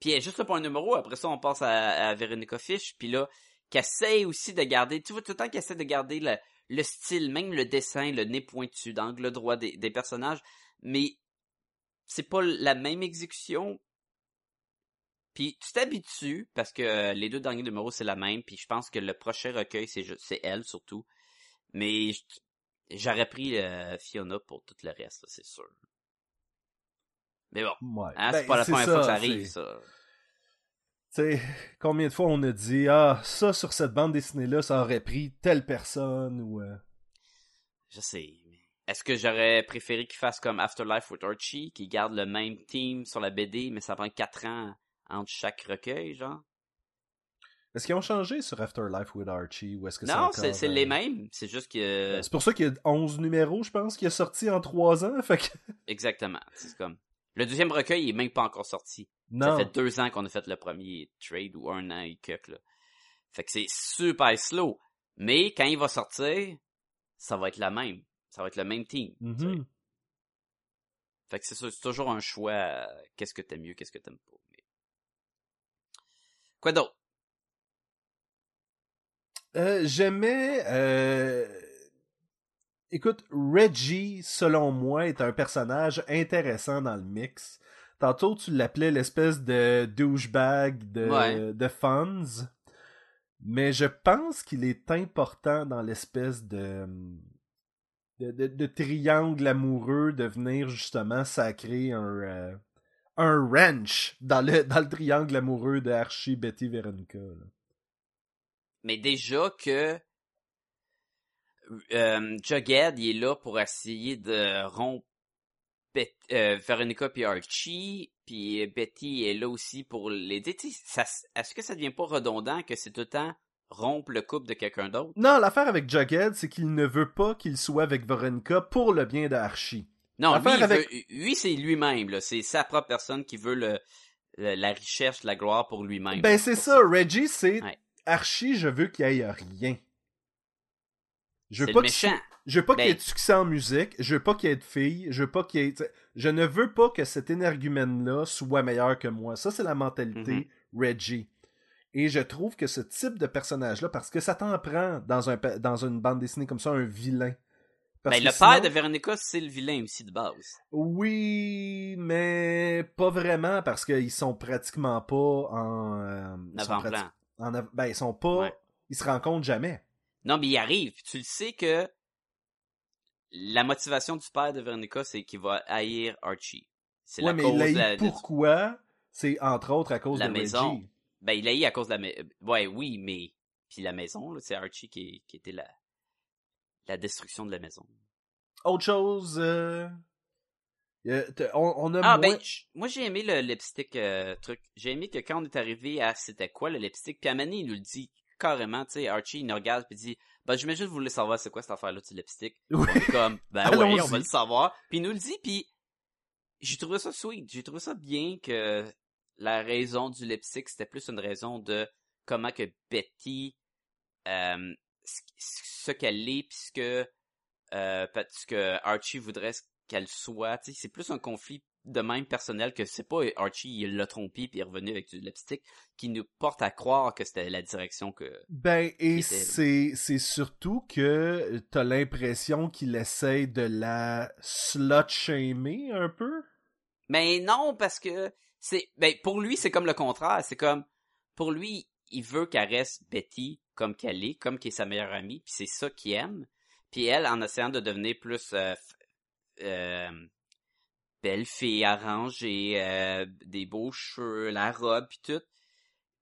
S2: Puis elle est juste là pour un numéro, après ça on passe à, à Veronica Fish, puis là, qui essaie aussi de garder, tu vois tout le temps qu'elle essaie de garder le, le style, même le dessin, le nez pointu, d'angle droit des, des personnages, mais c'est pas la même exécution. Puis tu t'habitues parce que euh, les deux derniers numéros c'est la même, puis je pense que le prochain recueil c'est c'est elle surtout. Mais j'aurais pris euh, Fiona pour tout le reste, c'est sûr. Mais bon,
S1: Ouais.
S2: hein,
S1: Ben,
S2: c'est pas la première
S1: ça,
S2: fois que ça arrive ça.
S1: Sais, combien de fois on a dit Ah, ça sur cette bande dessinée-là, ça aurait pris telle personne ou. euh,
S2: Je sais. mais Est-ce que j'aurais préféré qu'il fasse comme Afterlife with Archie, qui garde le même team sur la BD, mais ça prend 4 ans entre chaque recueil, genre?
S1: Est-ce qu'ils ont changé sur Afterlife with Archie ou est-ce que
S2: Non,
S1: c'est
S2: c'est
S1: euh,
S2: les mêmes. C'est juste que...
S1: C'est pour ça qu'il y a 11 numéros, je pense, qui est sorti en 3 ans. Fait que.
S2: Exactement. C'est comme... Le deuxième recueil il est même pas encore sorti. Ça fait deux ans qu'on a fait le premier trade, ou un an et quelques, là. Fait que c'est super slow. Mais quand il va sortir, ça va être la même. Ça va être le même team.
S1: Mhm.
S2: Fait que c'est ça, c'est toujours un choix. euh, qu'est-ce que t'aimes mieux, qu'est-ce que t'aimes pas. Mais... Quoi d'autre?
S1: Euh, J'aimais. euh, Écoute, Reggie, selon moi, est un personnage intéressant dans le mix. Tantôt, tu l'appelais l'espèce de douchebag de,
S2: Ouais.
S1: de. Mais je pense qu'il est important dans l'espèce de, de, de- de triangle amoureux de venir justement sacrer un, euh, un wrench dans le, dans le triangle amoureux de Archie, Betty, Veronica. là.
S2: Mais déjà que euh, Jughead, il est là pour essayer de rompre euh, Veronica puis Archie, puis Betty est là aussi pour l'aider. Est-ce que ça devient pas redondant que c'est tout le temps rompre le couple de quelqu'un d'autre?
S1: Non, l'affaire avec Jughead, c'est qu'il ne veut pas qu'il soit avec Veronica pour le bien d'Archie.
S2: Non, lui,
S1: L'affaire
S2: il
S1: avec-
S2: veut- lui c'est lui-même. C'est sa propre personne qui veut le, le- la richesse, la gloire pour lui-même.
S1: Ben c'est ça, Reggie, c'est
S2: Ouais.
S1: Archie, je veux qu'il ait rien. Je veux pas
S2: le
S1: qu'il
S2: méchant.
S1: je veux pas qu'il y ait
S2: Ben-
S1: de succès en musique, je veux pas qu'il y ait de filles, je veux pas qu'il y ait je ne veux pas que cet énergumène là soit meilleur que moi. Ça c'est la mentalité
S2: Mhm.
S1: Reggie. Et je trouve que ce type de personnage là parce que ça t'en prend dans un dans une bande dessinée comme ça un vilain. Parce
S2: Ben, le
S1: sinon-
S2: père de Veronica, c'est le vilain aussi de base.
S1: Oui, mais pas vraiment parce qu'ils sont pratiquement pas en. euh,
S2: Avant-plan.
S1: prati- en av- ben, ils sont pas.
S2: Ouais.
S1: Ils se rencontrent jamais.
S2: Non, mais il arrive. Tu le sais que la motivation du père de Veronica, c'est qu'il va haïr Archie. C'est
S1: Ouais,
S2: la
S1: mais
S2: cause
S1: il
S2: de la,
S1: pourquoi? C'est entre autres à cause
S2: La
S1: de
S2: maison.
S1: Reggie.
S2: Ben, il haït à cause de la maison. Ouais, oui, mais... Puis la maison, là, c'est Archie qui, qui était la... la destruction de la maison.
S1: Autre chose. euh, euh, on, on a
S2: Ah,
S1: moins.
S2: ben, moi, j'ai aimé le lipstick euh, truc. J'ai aimé que quand on est arrivé à c'était quoi le lipstick, puis Amani, il nous le dit carrément, tu sais, Archie, il nous regarde, puis dit, ben, j'imagine que vous voulez savoir c'est quoi cette affaire-là du lipstick.
S1: Oui.
S2: Comme, ben
S1: Allons-y.
S2: on va le savoir. Puis il nous le dit, puis j'ai trouvé ça sweet. J'ai trouvé ça bien que la raison du lipstick, c'était plus une raison de comment que Betty, euh, ce qu'elle est, puis ce que, euh, que Archie voudrait qu'elle soit. Tu sais, c'est plus un conflit de même personnel que c'est pas Archie, il l'a trompé puis il est revenu avec du lipstick qui nous porte à croire que c'était la direction que...
S1: Ben, et c'est c'est surtout que t'as l'impression qu'il essaye de la slut-shamer un peu?
S2: Mais non, parce que c'est ben pour lui c'est comme le contraire, c'est comme pour lui il veut qu'elle reste Betty comme qu'elle est, comme qu'elle est sa meilleure amie, puis c'est ça qu'il aime. Puis elle en essayant de devenir plus euh, euh, belle fille arrangée, euh, des beaux cheveux, la robe puis tout.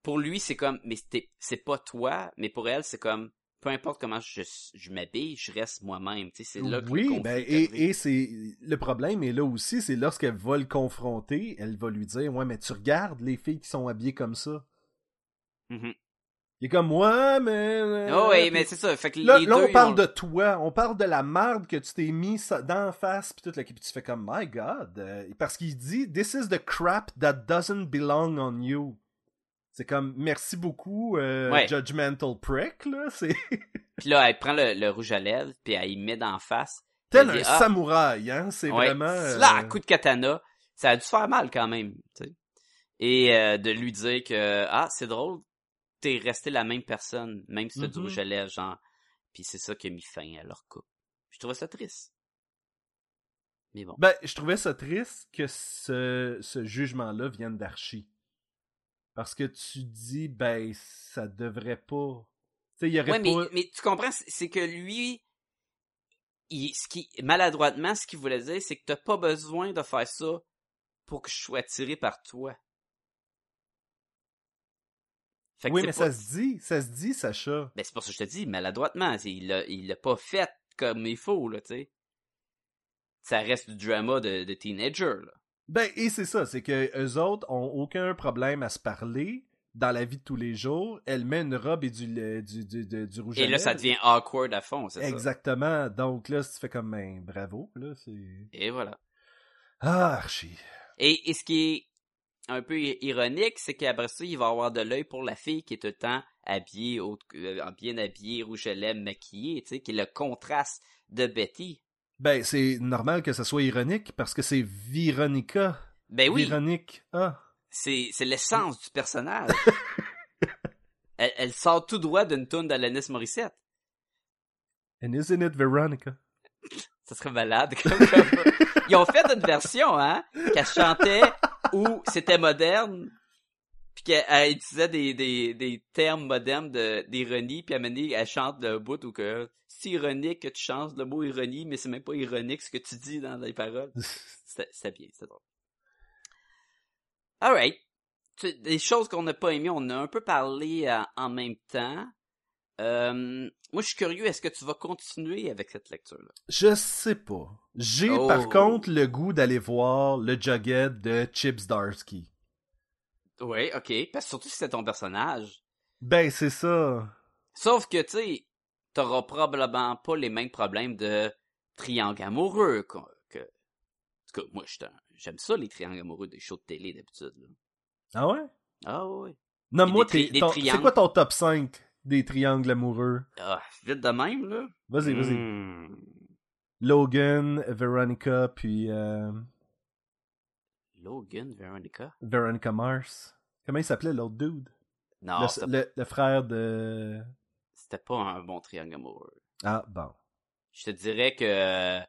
S2: Pour lui c'est comme mais c'est pas toi, mais pour elle c'est comme peu importe comment je, je m'habille, je reste moi-même. Tu sais, c'est là que
S1: oui, ben, et, et c'est le problème est là aussi, c'est lorsqu'elle va le confronter, elle va lui dire ouais mais tu regardes les filles qui sont habillées comme ça.
S2: Mhm.
S1: Il est comme ouais mais.
S2: Oh, oui,
S1: Puis
S2: mais c'est ça. Fait que
S1: Là,
S2: les
S1: là,
S2: deux,
S1: on parle
S2: ont-
S1: de toi, on parle de la merde que tu t'es mis d'en face puis tout là, puis tu fais comme my God, euh, parce qu'il dit this is the crap that doesn't belong on you. C'est comme merci beaucoup euh,
S2: Ouais.
S1: judgmental prick là,
S2: Puis là, elle prend le, le rouge à lèvres, puis elle y met d'en face.
S1: tel un
S2: dit, ah,
S1: samouraï hein, c'est
S2: ouais,
S1: vraiment euh,
S2: Là, coup de katana. Ça a dû faire mal quand même, tu sais. Et euh, de lui dire que, ah, c'est drôle, t'es resté la même personne, même si t'as du
S1: Mhm.
S2: rouge à lèvres, genre. Puis c'est ça qui a mis fin à leur couple. Je trouvais ça triste. Mais bon.
S1: Ben, je trouvais ça triste que ce, ce jugement-là vienne d'Archie. Parce que tu dis, ben, ça devrait pas. Tu sais, il y aurait
S2: Ouais, mais,
S1: pas.
S2: mais tu comprends, c'est c'est que lui, il, ce qui, maladroitement, ce qu'il voulait dire, c'est que t'as pas besoin de faire ça pour que je sois attiré par toi. Fait que
S1: Oui, mais
S2: pas-
S1: ça se dit, ça se dit, Sacha.
S2: Ben, c'est pour ça que je te dis, maladroitement. Il l'a, il l'a pas fait comme il faut, là, tu sais. Ça reste du drama de, de teenager, là.
S1: Ben, et c'est ça, c'est que eux autres ont aucun problème à se parler dans la vie de tous les jours. Elle met une robe et du, le- du, du, du, du rouge à
S2: Et là, ça devient awkward à fond, c'est ça.
S1: Exactement. Donc là, si tu fais comme, ben, bravo, là, c'est...
S2: Et voilà.
S1: Ah, Archie.
S2: Et, et ce qui est un peu ironique, c'est qu'après ça, il va avoir de l'œil pour la fille qui est tout le temps habillée, euh, bien habillée, rouge à lèvres, maquillée, tu sais, qui est le contraste de Betty.
S1: Ben, c'est normal que ça soit ironique parce que c'est Véronica.
S2: Ben oui,
S1: Véronique. Ah.
S2: c'est, c'est l'essence du personnage. elle, elle sort tout droit d'une toune d'Alanis Morissette.
S1: And isn't it Veronica?
S2: Ça serait malade. comme- comme- Ils ont fait une version, hein, qu'elle chantait où c'était moderne, puis qu'elle elle utilisait des, des, des termes modernes de, d'ironie, puis à un moment donné, elle chante le bout où que c'est ironique que tu chantes le mot ironie, mais c'est même pas ironique ce que tu dis dans les paroles. C'était, bien, c'était drôle. Alright. Des choses qu'on n'a pas aimées, on a un peu parlé euh, en même temps. Euh, moi, je suis curieux, est-ce que tu vas continuer avec cette lecture-là?
S1: Je sais pas. J'ai
S2: Oh.
S1: par contre le goût d'aller voir le Jughead de Chips Darsky.
S2: Oui, ok. Parce que surtout si c'est ton personnage.
S1: Ben, c'est ça.
S2: Sauf que, tu sais, t'auras probablement pas les mêmes problèmes de triangle amoureux. Que, que... En tout cas, moi, j'aime ça, les triangles amoureux des shows de télé, d'habitude.
S1: Ah ouais?
S2: Ah
S1: tes-
S2: des
S1: ton-
S2: triangles.
S1: C'est quoi ton top 5 des triangles amoureux?
S2: Ah, vite de même, là.
S1: Vas-y, vas-y.
S2: Hmm.
S1: Logan, Veronica, puis euh,
S2: Logan, Veronica?
S1: Veronica Mars. Comment il s'appelait l'autre dude?
S2: Non,
S1: le,
S2: c'était
S1: le- le frère de...
S2: c'était pas un bon triangle amoureux.
S1: Ah, bon.
S2: Je te dirais que euh,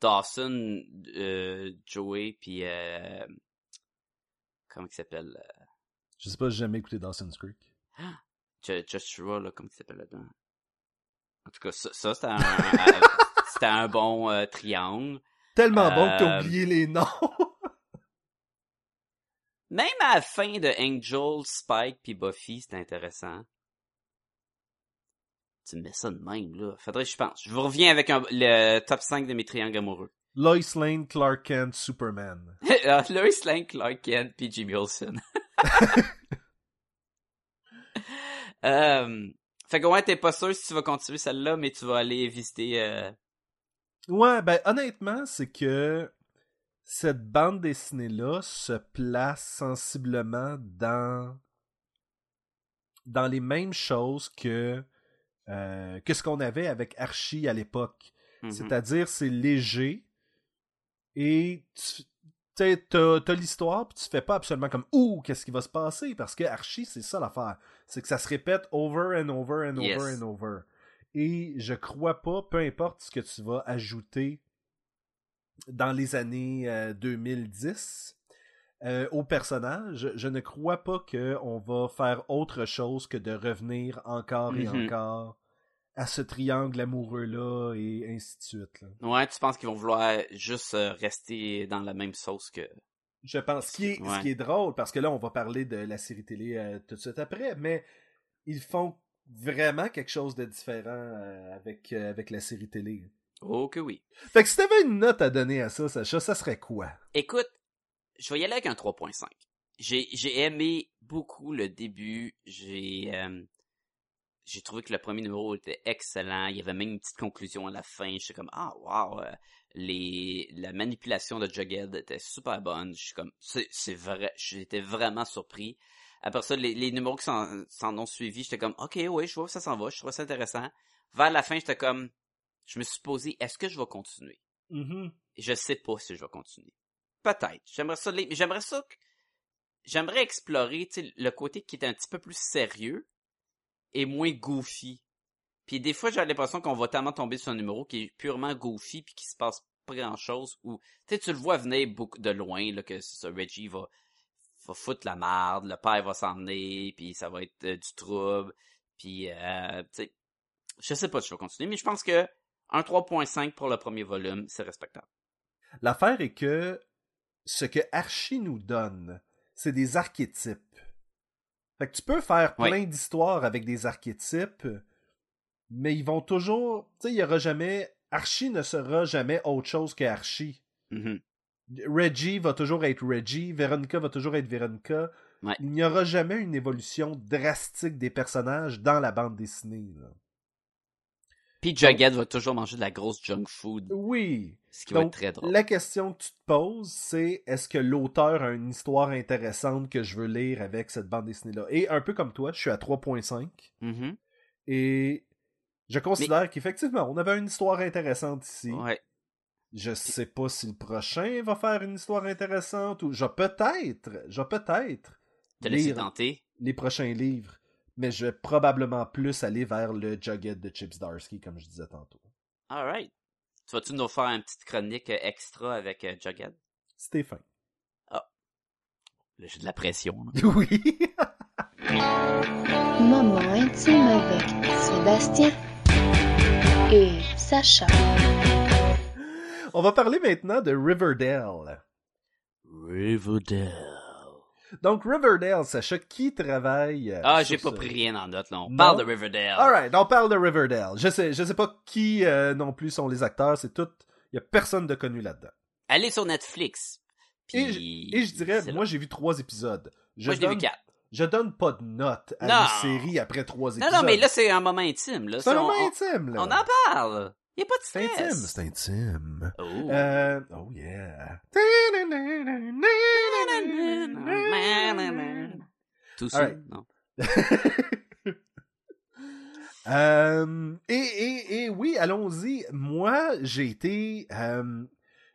S2: Dawson, euh, Joey, puis euh, comment il s'appelle?
S1: Je sais pas, j'ai jamais écouté Dawson's Creek.
S2: Ju- Joshua, là, comment il s'appelle là-dedans? En tout cas, ça, ça c'était un, un- c'était un bon euh, triangle.
S1: Tellement bon que t'as
S2: Euh,
S1: oublié les noms!
S2: Même à la fin de Angel, Spike puis Buffy, c'était intéressant. Tu me mets ça de même, là. Faudrait que je pense. Je vous reviens avec un- le top 5 de mes triangles amoureux.
S1: Lois Lane, Clark Kent, Superman.
S2: Ah, Lois Lane, Clark Kent puis Jimmy Olsen. Euh, fait que ouais, t'es pas sûr si tu vas continuer celle-là, mais tu vas aller visiter... euh,
S1: Ouais, ben honnêtement, c'est que cette bande dessinée-là se place sensiblement dans dans les mêmes choses que euh, que ce qu'on avait avec Archie à l'époque.
S2: mhm.
S1: C'est-à-dire, c'est léger et tu t'as l'histoire puis tu fais pas absolument comme ouh qu'est-ce qui va se passer parce que Archie c'est ça l'affaire, c'est que ça se répète over and over and over
S2: Yes.
S1: and over. Et je crois pas, peu importe ce que tu vas ajouter dans les années euh, 2010 euh, au personnage, je ne crois pas qu'on va faire autre chose que de revenir encore et
S2: Mhm.
S1: encore à ce triangle amoureux-là et ainsi de suite. là.
S2: Ouais, tu penses qu'ils vont vouloir juste euh, rester dans la même sauce que...
S1: Je pense. Ce qui, est, ce qui est drôle, parce que là, on va parler de la série télé euh, tout de suite après, mais ils font vraiment quelque chose de différent euh, avec, euh, avec la série télé.
S2: Oh que oui.
S1: Fait que si t'avais une note à donner à ça, Sacha, ça serait quoi?
S2: Écoute, je vais y aller avec un 3.5. J'ai, j'ai aimé beaucoup le début. J'ai, j'ai trouvé que le premier numéro était excellent. Il y avait même une petite conclusion à la fin. J'étais comme, ah, wow, euh, les, la manipulation de Jughead était super bonne. Je suis comme, c'est, vrai, j'étais vraiment surpris. Après ça, les, les numéros qui s'en, ont suivi, j'étais comme, ok, oui, je vois où ça s'en va. Je trouve ça intéressant. Vers la fin, j'étais comme, je me suis posé, est-ce que je vais continuer? Et je sais pas si je vais continuer. Peut-être. J'aimerais ça, j'aimerais ça, j'aimerais explorer, le côté qui est un petit peu plus sérieux et moins goofy. Puis des fois, j'ai l'impression qu'on va tellement tomber sur un numéro qui est purement goofy puis qui se passe pas grand chose ou, tu sais, tu le vois venir beaucoup de loin, là, que ça, Reggie va, va foutre la marde, le père va s'emmener, puis ça va être euh, du trouble, puis, euh, tu sais, je sais pas si je vais continuer, mais je pense que un 3.5 pour le premier volume, c'est respectable.
S1: L'affaire est que ce que Archie nous donne, c'est des archétypes. Fait que tu peux faire plein d'histoires avec des archétypes, mais ils vont toujours. Tu sais, il y aura jamais. Archie ne sera jamais autre chose que Archie.
S2: Mhm.
S1: Reggie va toujours être Reggie, Veronica va toujours être Veronica.
S2: Ouais.
S1: Il n'y aura jamais une évolution drastique des personnages dans la bande dessinée. là.
S2: Puis Jughead va toujours manger de la grosse junk food,
S1: Oui.
S2: ce qui va être très drôle.
S1: la question que tu te poses, c'est est-ce que l'auteur a une histoire intéressante que je veux lire avec cette bande dessinée-là? Et un peu comme toi, je suis à 3.5
S2: Mhm.
S1: et je considère qu'effectivement, on avait une histoire intéressante ici.
S2: Ouais.
S1: Je sais pas si le prochain va faire une histoire intéressante ou je vais peut-être, je vais peut-être
S2: Te laisser
S1: lire
S2: tenter.
S1: les prochains livres, mais je vais probablement plus aller vers le Jughead de Chips Darsky, comme je disais tantôt.
S2: Alright. Tu vas-tu nous faire une petite chronique euh, extra avec euh, Jughead?
S1: Stéphane.
S2: Là, j'ai de la pression. là.
S1: Oui.
S4: Moment intime avec Sébastien et Sacha.
S1: On va parler maintenant de Riverdale.
S2: Riverdale.
S1: Donc, Riverdale, Sacha, qui travaille. euh,
S2: Ah, j'ai pas
S1: ce-
S2: pris rien en note, là. On
S1: Non?
S2: parle de Riverdale.
S1: Alright, on parle de Riverdale. Je sais, je sais pas qui euh, non plus sont les acteurs, c'est tout. Il y a personne de connu là-dedans.
S2: Allez sur Netflix.
S1: Et, je- et je dirais, moi j'ai vu trois épisodes. Je
S2: Moi, je l'ai vu
S1: donne,
S2: quatre.
S1: Je donne pas de note à
S2: Non.
S1: une série après trois
S2: Non,
S1: épisodes.
S2: non, mais là, c'est un moment intime, là.
S1: c'est un moment intime, là.
S2: on en parle. Y a pas de
S1: C'est
S2: stress.
S1: intime, c'est intime.
S2: Oh.
S1: Euh, oh yeah.
S2: Tout ça,
S1: Alright.
S2: non.
S1: Euh, et, et, et oui, allons-y. Moi, j'ai été, euh,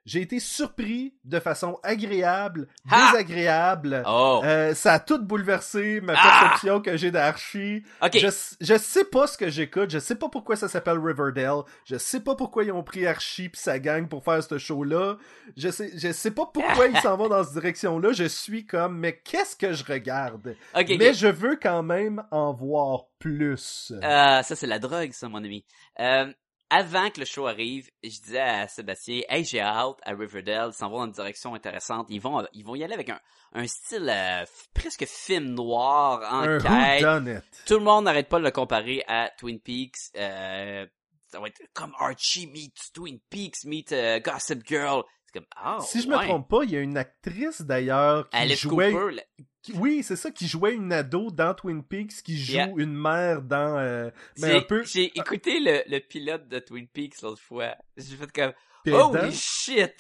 S1: j'ai été surpris de façon agréable,
S2: Ha!
S1: désagréable.
S2: Oh.
S1: Euh, ça a tout bouleversé ma
S2: Ah!
S1: perception que j'ai d'Archie.
S2: ok.
S1: Je, je sais pas ce que j'écoute, je sais pas pourquoi ça s'appelle Riverdale, je sais pas pourquoi ils ont pris Archie pis sa gang pour faire ce show-là, je sais, je sais pas pourquoi ils s'en vont dans cette direction-là, je suis comme, mais qu'est-ce que je regarde?
S2: Ok, ok.
S1: Mais je veux quand même en voir plus.
S2: Euh, ça, c'est la drogue, ça, mon ami. Euh, avant que le show arrive, je disais à Sébastien, hey, j'ai hâte à Riverdale, ils s'en vont dans une direction intéressante. Ils vont, ils vont y aller avec un, un style euh, presque film noir,
S1: Un
S2: enquête.
S1: whodunit.
S2: Tout le monde n'arrête pas de le comparer à Twin Peaks. Euh, ça va être comme Archie meets Twin Peaks meets euh, Gossip Girl. C'est comme, ah,
S1: Si je me
S2: ouais.
S1: trompe pas, il y a une actrice d'ailleurs qui
S2: Alice
S1: jouait...
S2: Cooper, la-
S1: qui- oui, c'est ça, qui jouait une ado dans Twin Peaks, qui joue
S2: Yeah.
S1: une mère dans... euh, mais
S2: J'ai
S1: un peu...
S2: j'ai écouté le, le pilote de Twin Peaks l'autre fois. J'ai fait comme,
S1: pédant.
S2: holy shit!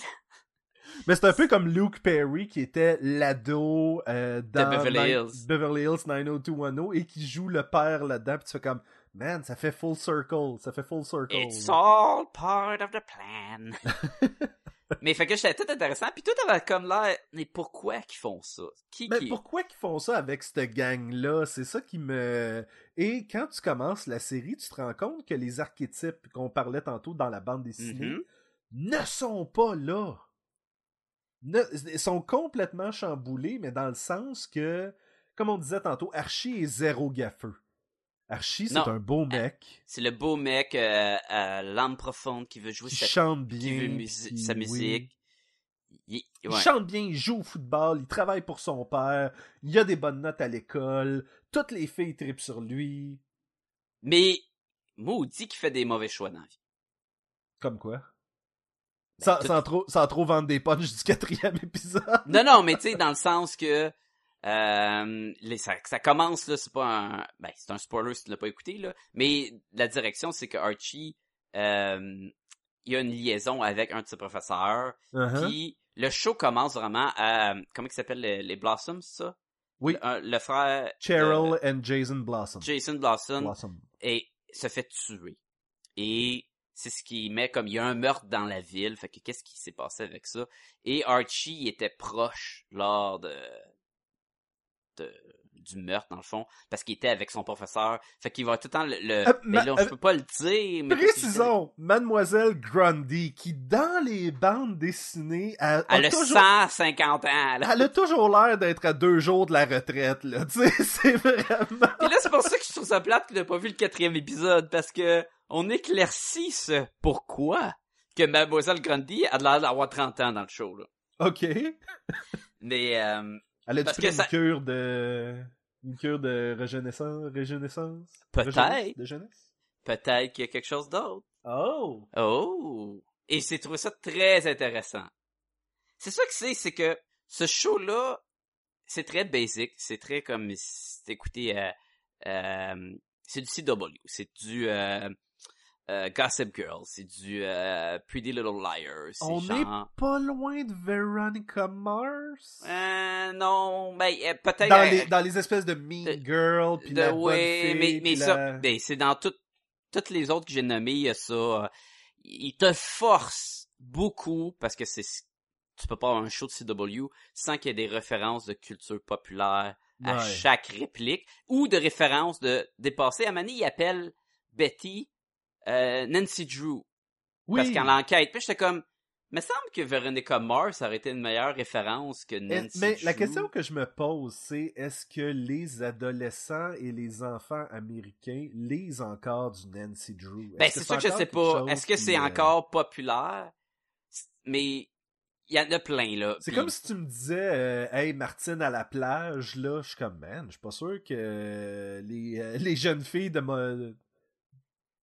S1: Mais c'est un peu comme Luke Perry qui était l'ado euh, dans
S2: Beverly
S1: Ni-
S2: Hills.
S1: Beverly Hills 90210 et qui joue le père là-dedans. Puis tu fais comme, man, ça fait full circle, ça fait full circle.
S2: It's all part of the plan. mais fait que j'étais tout intéressant, puis tout avait comme l'air, mais pourquoi qu'ils font ça? Qui,
S1: Mais
S2: qui...
S1: pourquoi qu'ils font ça avec cette gang-là? C'est ça qui me... Et quand tu commences la série, tu te rends compte que les archétypes qu'on parlait tantôt dans la bande dessinée
S2: Mhm.
S1: ne sont pas là. Ne... Ils sont complètement chamboulés, mais dans le sens que, comme on disait tantôt, Archie est zéro gaffeux. Archie, c'est un beau mec
S2: C'est le beau mec euh, à l'âme profonde qui veut jouer
S1: qui
S2: sa,
S1: chante
S2: qui
S1: bien.
S2: veut musi-
S1: puis
S2: sa musique. Il,
S1: Il
S2: ouais.
S1: chante bien, il joue au football, il travaille pour son père, il a des bonnes notes à l'école, toutes les filles tripent sur lui.
S2: Mais, maudit qu'il fait des mauvais choix dans la vie.
S1: Comme quoi? Sans,
S2: tout-
S1: sans trop, sans trop vendre des punches du quatrième épisode.
S2: Non, non, mais tu sais, dans le sens que euh, les, ça, ça commence, là, c'est pas un... Ben, c'est un spoiler si tu l'as pas écouté, là. Mais la direction, c'est que Archie, euh, il y a une liaison avec un de ses professeurs.
S1: Uh-huh.
S2: Puis, le show commence vraiment à... Comment il s'appelle, les, les Blossoms, ça?
S1: Oui.
S2: Le, frère
S1: Cheryl and Jason Blossom.
S2: Jason Blossom
S1: Blossom.
S2: et se fait tuer. Et c'est ce qui met comme il y a un meurtre dans la ville, fait que qu'est-ce qui s'est passé avec ça? Et Archie était proche lors de, de- du meurtre dans le fond parce qu'il était avec son professeur, fait qu'il va tout le temps le, le-
S1: Euh,
S2: mais
S1: ma-
S2: là
S1: euh,
S2: je peux pas le dire mais
S1: Précisons, Mademoiselle Grundy, qui dans les bandes dessinées a, a
S2: elle a
S1: toujours,
S2: 150 ans là.
S1: elle a toujours l'air d'être à deux jours de la retraite, là. Tu sais, c'est vraiment...
S2: Puis là c'est pour ça que je trouve ça plate que t'as pas vu le quatrième épisode parce que on éclaircit ce pourquoi que Mademoiselle Grundy a l'air d'avoir 30 ans dans le show là.
S1: OK. Elle
S2: Mais euh,
S1: a dû
S2: Parce
S1: pris
S2: que
S1: une
S2: ça-
S1: cure de Une cure de régénérescence, régénérescence?
S2: Peut-être.
S1: De jeunesse?
S2: Peut-être qu'il y a quelque chose d'autre.
S1: Oh!
S2: Oh! Et j'ai trouvé ça très intéressant. C'est ça que c'est, c'est que ce show-là, c'est très basic, c'est très comme t'écoutais, euh, euh, c'est du CW, c'est du euh, euh, Gossip Girl, c'est du euh, Pretty Little Liars,
S1: On n'est
S2: genre...
S1: pas loin de Veronica Mars?
S2: Euh, non, ben euh, peut-être...
S1: dans,
S2: euh,
S1: les, dans les espèces de Mean
S2: de-
S1: Girl, puis la bonne fille,
S2: mais, mais ça,
S1: la-
S2: ben, c'est dans toutes toutes les autres que j'ai nommées, il y a ça. euh, Il te force beaucoup parce que c'est tu peux pas avoir un show de CW sans qu'il y ait des références de culture populaire à
S1: Ouais.
S2: chaque réplique ou de références de dépasser. À il appelle Betty euh, Nancy Drew
S1: Oui.
S2: parce qu'en l'enquête. Puis j'étais comme, me semble que Veronica Mars aurait été une meilleure référence que
S1: Eh,
S2: Nancy
S1: Mais la question que je me pose, c'est est-ce que les adolescents et les enfants américains lisent encore du Nancy Drew?
S2: Ben, c'est ça que je sais pas. Est-ce que c'est
S1: euh,
S2: encore populaire? Mais il y en a plein, là.
S1: C'est comme si tu me disais, euh, hey, Martine à la plage, là, je suis comme, man, je suis pas sûr que les, les jeunes filles de mo-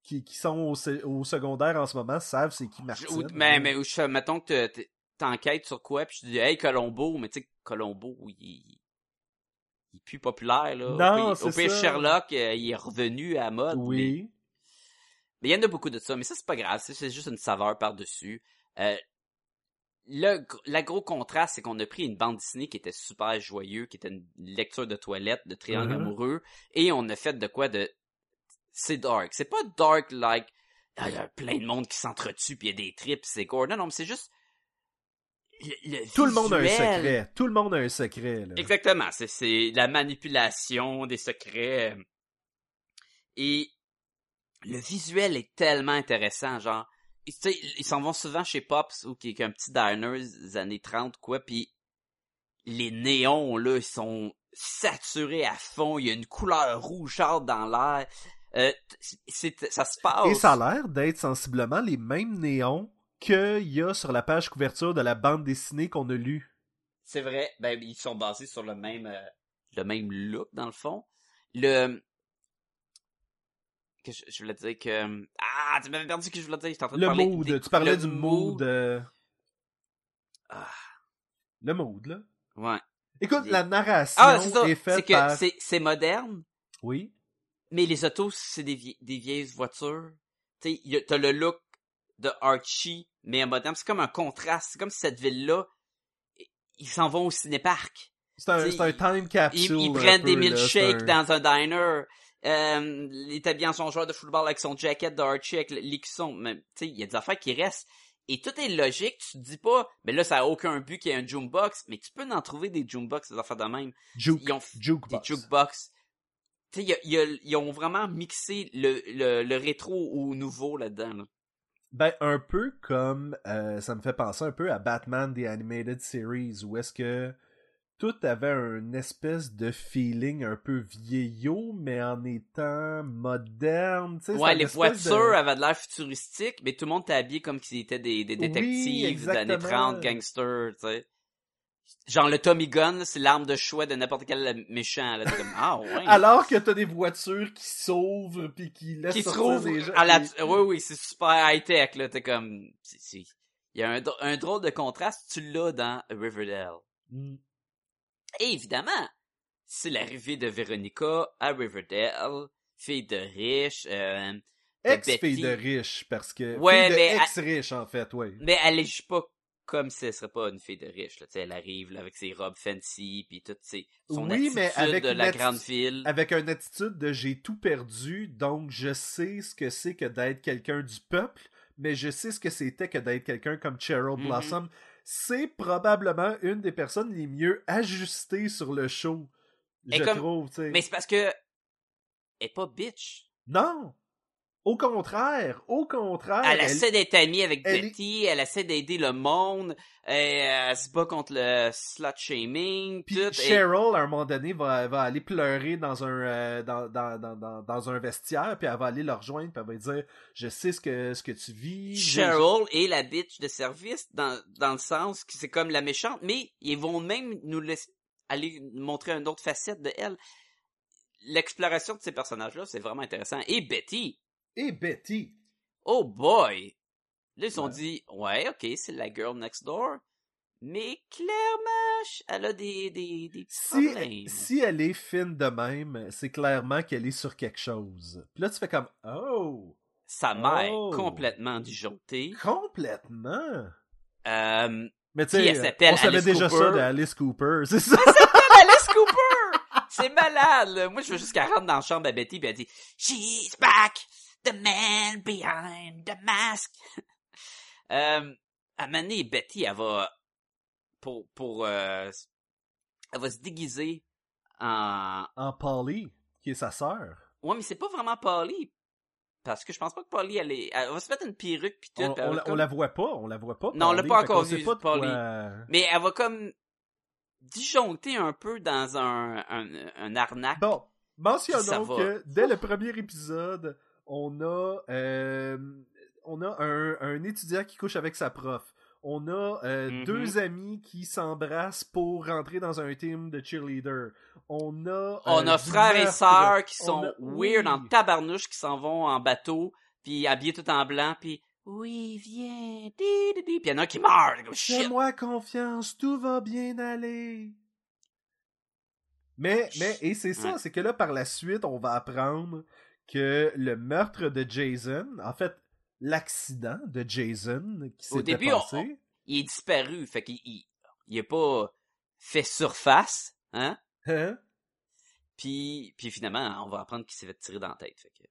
S1: qui, qui sont au, au secondaire en ce moment savent c'est qui Martine.
S2: ou- mais, mais, je- mettons que t'es- t'enquêtes sur quoi, puis je te dis, hey, Colombo, mais tu sais, Colombo, il, il est plus populaire, là.
S1: Non,
S2: au pire. Sherlock, euh, il est revenu à la mode.
S1: Oui.
S2: mais il y en a beaucoup de ça, mais ça, c'est pas grave, c'est- juste une saveur par-dessus. Euh, le, la gros contraste, c'est qu'on a pris une bande dessinée qui était super joyeux, qui était une lecture de toilette, de triangle
S1: Mhm.
S2: amoureux, et on a fait de quoi de... C'est dark. C'est pas dark like... ah, Il y a plein de monde qui s'entretue, puis il y a des trips, pis c'est gore. Non, non, mais c'est juste... le- le
S1: Tout le monde a un secret. Tout le monde a un secret, là.
S2: Exactement, c'est c'est la manipulation des secrets. Et le visuel est tellement intéressant, genre tu sais, ils s'en vont souvent chez Pops ou qui est un petit diner des années 30 quoi, puis les néons là, ils sont saturés à fond, il y a une couleur rougeâtre dans l'air. Euh, ça se passe.
S1: Et ça a l'air d'être sensiblement les mêmes néons qu'il y a sur la page couverture de la bande dessinée qu'on a lue.
S2: C'est vrai. Ben, ils sont basés sur le même, euh, le même look, dans le fond. Le, que je, je voulais dire que, ah, tu m'avais perdu ce que je voulais dire. J'étais en train de
S1: Le
S2: parler
S1: mood,
S2: des-
S1: tu parlais
S2: le
S1: du mood. euh,
S2: Ah,
S1: Le mood, là.
S2: ouais.
S1: Écoute, la narration
S2: Ah, c'est ça.
S1: est
S2: C'est
S1: faite
S2: que
S1: par...
S2: c'est moderne,
S1: Oui.
S2: Mais les autos, c'est des, vie- des vieilles voitures. Tu t'as le look de Archie, mais en moderne. C'est comme un contraste. C'est comme si cette ville-là, ils s'en vont au cinéparc.
S1: C'est un, time
S2: Ils,
S1: capsule.
S2: ils
S1: un
S2: prennent
S1: peu,
S2: des milkshakes
S1: un-
S2: dans un diner. Euh, il est habillé en son joueur de football avec son jacket d'Archie avec l'écusson. Mais, tu sais, il y a des affaires qui restent. Et tout est logique. Tu te dis pas, mais là, ça a aucun but qu'il y ait un jukebox. Mais tu peux en trouver des jukebox, des affaires de même.
S1: Juke,
S2: Ils ont f-
S1: jukebox.
S2: Des jukebox. Y a- y a- ils ont vraiment mixé le, le, le rétro au nouveau là-dedans. là.
S1: Ben, un peu comme... euh, ça me fait penser un peu à Batman The Animated Series, où est-ce que tout avait un espèce de feeling un peu vieillot, mais en étant moderne.
S2: Ouais,
S1: une
S2: les
S1: de-
S2: voitures avaient de l'air futuristique, mais tout le monde était habillé comme s'ils étaient des, des
S1: Oui,
S2: détectives des années
S1: exactement.
S2: 30, gangsters, tu sais. Genre le Tommy Gun, c'est l'arme de choix de n'importe quel méchant. Là, T'es comme, ah ouais.
S1: Alors que t'as des voitures qui s'ouvrent puis qui laissent
S2: qui
S1: sortir des gens.
S2: à la... Oui, oui, c'est super high-tech, là. T'es comme... Il y a un, dr- un drôle de contraste, tu l'as dans Riverdale.
S1: Mm.
S2: Et évidemment, c'est l'arrivée de Veronica à Riverdale, fille de riche, euh,
S1: Ex-fille de riche, parce que...
S2: Ouais, mais-
S1: ex-riche, en fait, oui.
S2: Mais elle agit pas comme si elle serait pas une fille de riche. Là. Tu sais, Elle arrive là, avec ses robes fancy, puis toute ses, son
S1: Oui, mais
S2: attitude
S1: avec
S2: de
S1: une
S2: la
S1: atti-
S2: grande ville.
S1: Avec une attitude de j'ai tout perdu, donc je sais ce que c'est que d'être quelqu'un du peuple, mais je sais ce que c'était que d'être quelqu'un comme Cheryl
S2: Mhm.
S1: Blossom. C'est probablement une des personnes les mieux ajustées sur le show.
S2: Et
S1: Je
S2: comme-
S1: trouve.
S2: Mais c'est parce que elle est pas bitch.
S1: Non! Au contraire! Au contraire!
S2: Elle,
S1: elle-
S2: essaie d'être amie avec
S1: elle est-
S2: Betty, elle essaie d'aider le monde, elle, elle se bat contre le slut shaming,
S1: Puis
S2: tout. et-
S1: Cheryl, à un moment donné, va, va aller pleurer dans un, euh, dans, dans, dans, dans, un vestiaire, puis elle va aller le rejoindre, puis elle va lui dire Je sais ce que, ce que tu vis. je-
S2: Cheryl est la bitch de service dans, dans le sens que c'est comme la méchante, mais ils vont même nous laisser aller nous montrer une autre facette de elle. l'exploration de ces personnages-là, c'est vraiment intéressant. Et Betty,
S1: Et Betty.
S2: oh boy! Là, ils
S1: Ouais.
S2: dit, ouais, ok, c'est la girl next door. Mais clairement, elle a des, des, des petits
S1: Si,
S2: problèmes.
S1: si elle est fine de même, c'est clairement qu'elle est sur quelque chose. Puis là, tu fais comme Oh!
S2: Sa mère
S1: Oh.
S2: complètement disjonctée.
S1: Complètement!
S2: Euh,
S1: Mais tu
S2: elle
S1: sais,
S2: s'appelle
S1: on savait déjà
S2: Cooper.
S1: ça d'Alice Cooper, c'est ça?
S2: Alice Cooper! C'est malade, là. Moi, je veux juste qu'elle rentre dans la chambre à Betty pis elle dit She's back! The man behind the mask! euh, à Betty, elle va, pour, pour, euh, elle va se déguiser en,
S1: en Polly, qui est sa sœur.
S2: ouais, mais c'est pas vraiment Polly. Parce que je pense pas que Polly, elle est, elle va se mettre une perruque pis tout.
S1: On,
S2: puis
S1: la- on
S2: comme-
S1: la voit pas, on la voit pas.
S2: Non, on l'a pas encore vu,
S1: pas de quoi-
S2: Polly. Mais elle va comme disjoncter un peu dans un, un, un arnaque.
S1: Bon,
S2: Puis
S1: mentionnons
S2: va.
S1: que dès le premier épisode, on a, euh, on a un, un étudiant qui couche avec sa prof. On a euh,
S2: Mhm.
S1: deux amis qui s'embrassent pour rentrer dans un team de cheerleader. On a.
S2: On
S1: euh,
S2: a
S1: du
S2: frères et sœurs qui
S1: On
S2: sont
S1: a-
S2: weird
S1: oui.
S2: en tabarnouche, qui s'en vont en bateau, puis habillés tout en blanc, puis oui, viens, di, di, di. puis il y en a qui meurt.
S1: Fais-moi confiance, tout va bien aller. Mais, mais, et c'est ça,
S2: Ouais.
S1: c'est que là, par la suite, on va apprendre que le meurtre de Jason, en fait, l'accident de Jason qui
S2: on-
S1: passé,
S2: Il est disparu, fait qu'il il, il a pas fait surface, hein,
S1: hein?
S2: puis, puis finalement, on va apprendre qu'il s'est fait tirer dans la tête, fait que...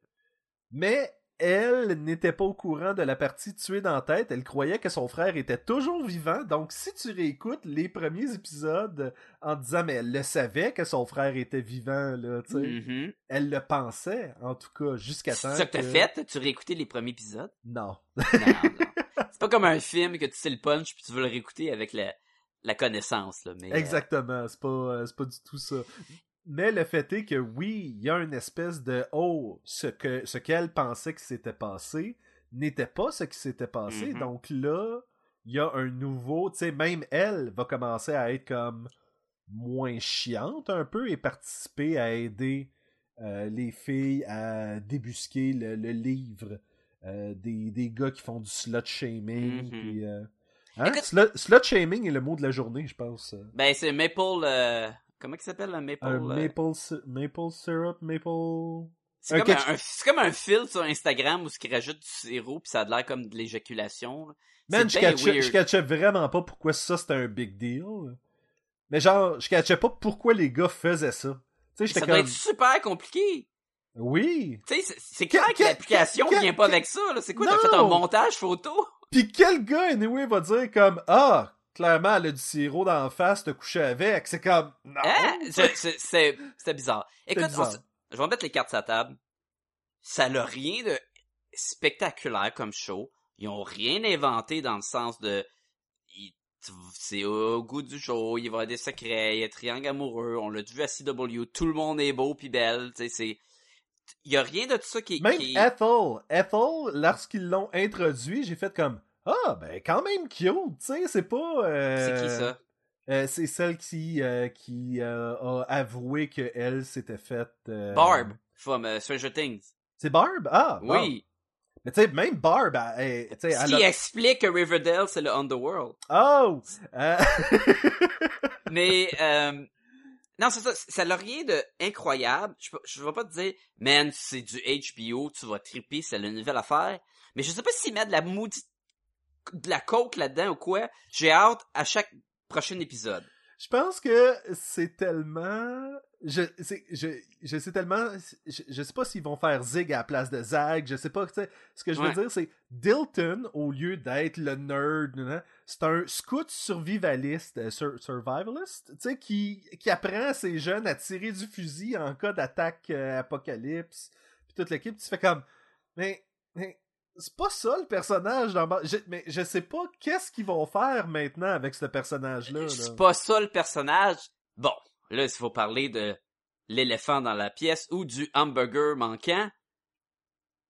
S1: mais elle n'était pas au courant de la partie tuée dans la tête. Elle croyait que son frère était toujours vivant. Donc, si tu réécoutes les premiers épisodes en disant, mais elle le savait que son frère était vivant, là, tu sais.
S2: Mhm.
S1: Elle le pensait, en tout cas, jusqu'à
S2: C'est
S1: temps.
S2: ça que t'as fait? As-tu réécouté les premiers épisodes?
S1: Non.
S2: Non, non. C'est pas comme un film que tu sais le punch puis tu veux le réécouter avec la, la connaissance, là, mais... euh,
S1: Exactement, c'est pas, euh, c'est pas du tout ça. Mais le fait est que oui, il y a une espèce de oh, ce que ce qu'elle pensait que s'était passé n'était pas ce qui s'était passé.
S2: Mhm.
S1: Donc là, il y a un nouveau, tu sais, même elle va commencer à être comme moins chiante un peu et participer à aider euh, les filles à débusquer le, le livre euh, des, des gars qui font du slut shaming.
S2: Mhm.
S1: puis, euh, hein?
S2: Écoute-
S1: slut shaming est le mot de la journée, je pense.
S2: Ben, c'est Maple... Comment il s'appelle, le Maple?
S1: Un
S2: euh,
S1: maple, maple syrup, maple?
S2: C'est
S1: un
S2: comme, un, un- comme un fil sur Instagram où ce qui rajoute du sirop puis ça a l'air comme de l'éjaculation.
S1: Man, je catchais, je catchais vraiment pas pourquoi ça c'était un big deal. Mais genre, je catchais pas pourquoi les gars faisaient ça.
S2: Ça doit
S1: comme.
S2: être super compliqué.
S1: Oui!
S2: Tu sais, c'est- clair
S1: Que-
S2: l'application vient pas avec ça. C'est quoi, t'as fait un montage photo?
S1: Pis quel gars, anyway, va dire comme Ah, clairement, elle a du sirop dans la face, t'as couché avec. C'est comme. Non!
S2: Hein? C'est- bizarre. Écoute,
S1: bizarre.
S2: on s- je vais mettre les cartes sur la table. Ça n'a rien de spectaculaire comme show. Ils ont rien inventé dans le sens de... C'est au goût du jour, il va y avoir des secrets, il y a triangle amoureux, on l'a vu à CW, tout le monde est beau puis belle, tu sais, c'est... Il y a rien de tout ça qui...
S1: Même
S2: qui...
S1: Ethel, Ethel, lorsqu'ils l'ont introduit, j'ai fait comme Ah, ben quand même cute, tu sais, c'est pas. euh,
S2: C'est qui ça?
S1: Euh, c'est celle qui, euh, qui euh, a avoué qu'elle s'était faite. euh,
S2: Barb, from euh, Stranger Things.
S1: C'est Barb? Ah!
S2: Oui.
S1: Mais tu sais, même Barb, elle, elle- tu sais,
S2: Ce
S1: elle
S2: qui
S1: a-
S2: explique que Riverdale, c'est le Underworld.
S1: Oh! Euh,
S2: Mais euh, non, c'est ça. Ça n'a rien de incroyable. Je, je vais pas te dire, man, c'est du HBO, tu vas triper, c'est la nouvelle affaire. Mais je sais pas s'ils mettent de la maudite de la coke là-dedans ou quoi. J'ai hâte à chaque prochain épisode.
S1: Je pense que c'est tellement. Je, je, je sais tellement. Je, je sais pas s'ils vont faire Zig à la place de Zag. Je sais pas. Ce que je veux
S2: Ouais.
S1: dire, c'est Dilton, au lieu d'être le nerd, c'est un scout survivaliste, euh, sur- survivalist, tu sais, qui, qui apprend à ses jeunes à tirer du fusil en cas d'attaque euh, apocalypse. Puis toute l'équipe, tu fais comme. Mais. mais c'est pas ça le personnage dans je, mais je sais pas qu'est-ce qu'ils vont faire maintenant avec ce personnage-là. là.
S2: C'est pas ça le personnage. Bon, là, il faut parler de l'éléphant dans la pièce ou du hamburger manquant.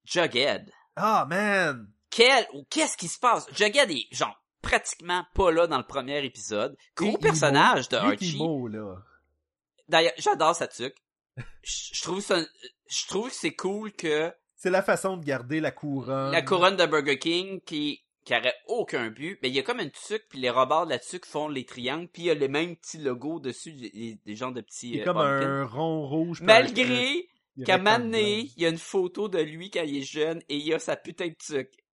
S2: Jughead.
S1: Ah, man!
S2: Quel ou qu'est-ce qui se passe? Jughead est genre pratiquement pas là dans le premier épisode. Gros
S1: Et
S2: personnage de Archie. D'ailleurs, j'adore sa tuque. je trouve ça, je trouve que c'est cool que
S1: C'est la façon de garder la couronne.
S2: la couronne de Burger King qui qui aurait aucun but, mais il y a comme une tuque puis les rebords de la tuque font les triangles puis il y a les mêmes petits logos dessus des, des genres de petits euh,
S1: comme
S2: pumpkins.
S1: un rond rouge.
S2: Malgré qu'à
S1: blanc.
S2: il y a une photo de lui quand il est jeune et il a sa putain de tuque.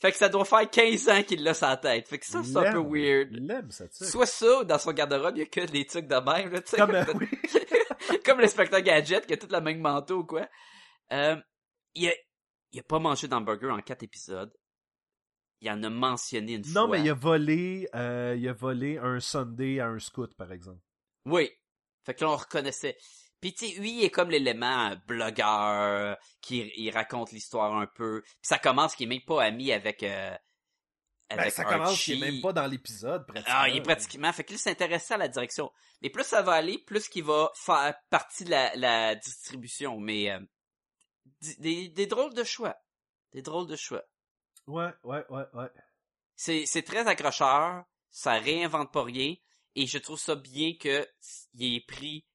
S2: Fait que ça doit faire 15 ans qu'il l'a sa tête. Fait que ça, c'est un peu weird.
S1: Il l'aime, ça, tu sais.
S2: Soit ça, ou dans son garde-robe, il y a que des trucs de même, là, tu sais.
S1: Comme,
S2: Comme,
S1: euh, oui.
S2: comme l'inspecteur Gadget, qui a tout le même manteau ou quoi. Euh, il a, il a pas mangé d'hamburger en quatre épisodes. Il en a mentionné une fois.
S1: Non, mais il a volé, euh, il a volé un Sunday à un scout, par exemple.
S2: Oui. Fait que là, on reconnaissait. Puis tu sais, lui, il est comme l'élément euh, blogueur, qui il raconte l'histoire un peu. Puis ça commence qu'il est même pas ami avec euh, avec
S1: Ben, ça commence,
S2: Archie.
S1: c'est même pas dans l'épisode, pratiquement.
S2: Ah, il est pratiquement. Fait que là, s'intéressait à la direction. Mais plus ça va aller, plus qu'il va faire partie de la, la distribution. Mais euh, des, des drôles de choix. Des drôles de choix.
S1: Ouais, ouais, ouais, ouais.
S2: C'est, c'est très accrocheur. Ça réinvente pas rien. Et je trouve ça bien que il ait pris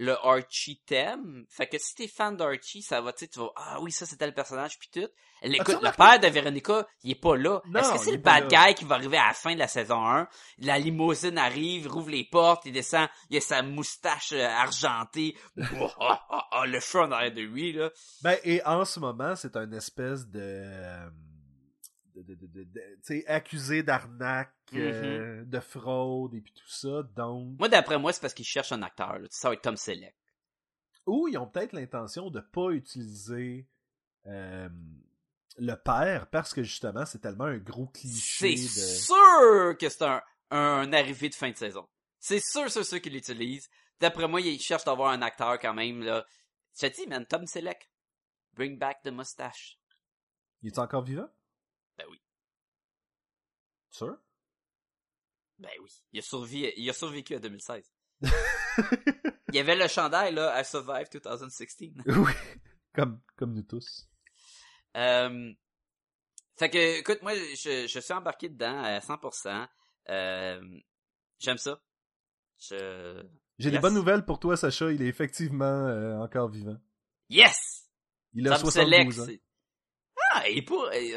S2: le Archie thème. Fait que si t'es fan d'Archie, ça va, tu tu vas, ah oui, ça c'était le personnage puis tout. Écoute, le père de Véronica, il est pas là. Est-ce que c'est
S1: est
S2: le bad guy qui va arriver à la fin de la saison 1? La limousine arrive, rouvre les portes, il descend, il a sa moustache euh, argentée. Oh, oh, oh, oh, le feu en arrière de lui, là.
S1: Ben, et en ce moment, c'est un espèce de... de, de, de, accusé d'arnaque, euh, de fraude et puis tout ça, donc...
S2: Moi, d'après moi, c'est parce qu'il cherche un acteur, là. Ça va être Tom Selleck.
S1: Ou ils ont peut-être l'intention de pas utiliser euh, le père parce que justement, c'est tellement un gros cliché
S2: C'est sûr que c'est un, un arrivé de fin de saison. C'est sûr, c'est sûr qu'il l'utilise. D'après moi, il cherche d'avoir un acteur quand même, là. Je te dis, man, Tom Selleck. Bring back the mustache.
S1: Il est encore vivant?
S2: Ben oui.
S1: Sûr?
S2: Ben oui. Il a, survécu, il a survécu à 2016. Il y avait le chandail, là, I Survived 2016.
S1: oui, comme, comme nous tous.
S2: Euh, fait que, écoute, moi, je, je suis embarqué dedans à 100%. Euh, j'aime ça. Je...
S1: J'ai des bonnes nouvelles pour toi, Sacha. Il est effectivement euh, encore vivant.
S2: Yes!
S1: Il a
S2: Tom Selleck,
S1: 72 ans.
S2: Ah, il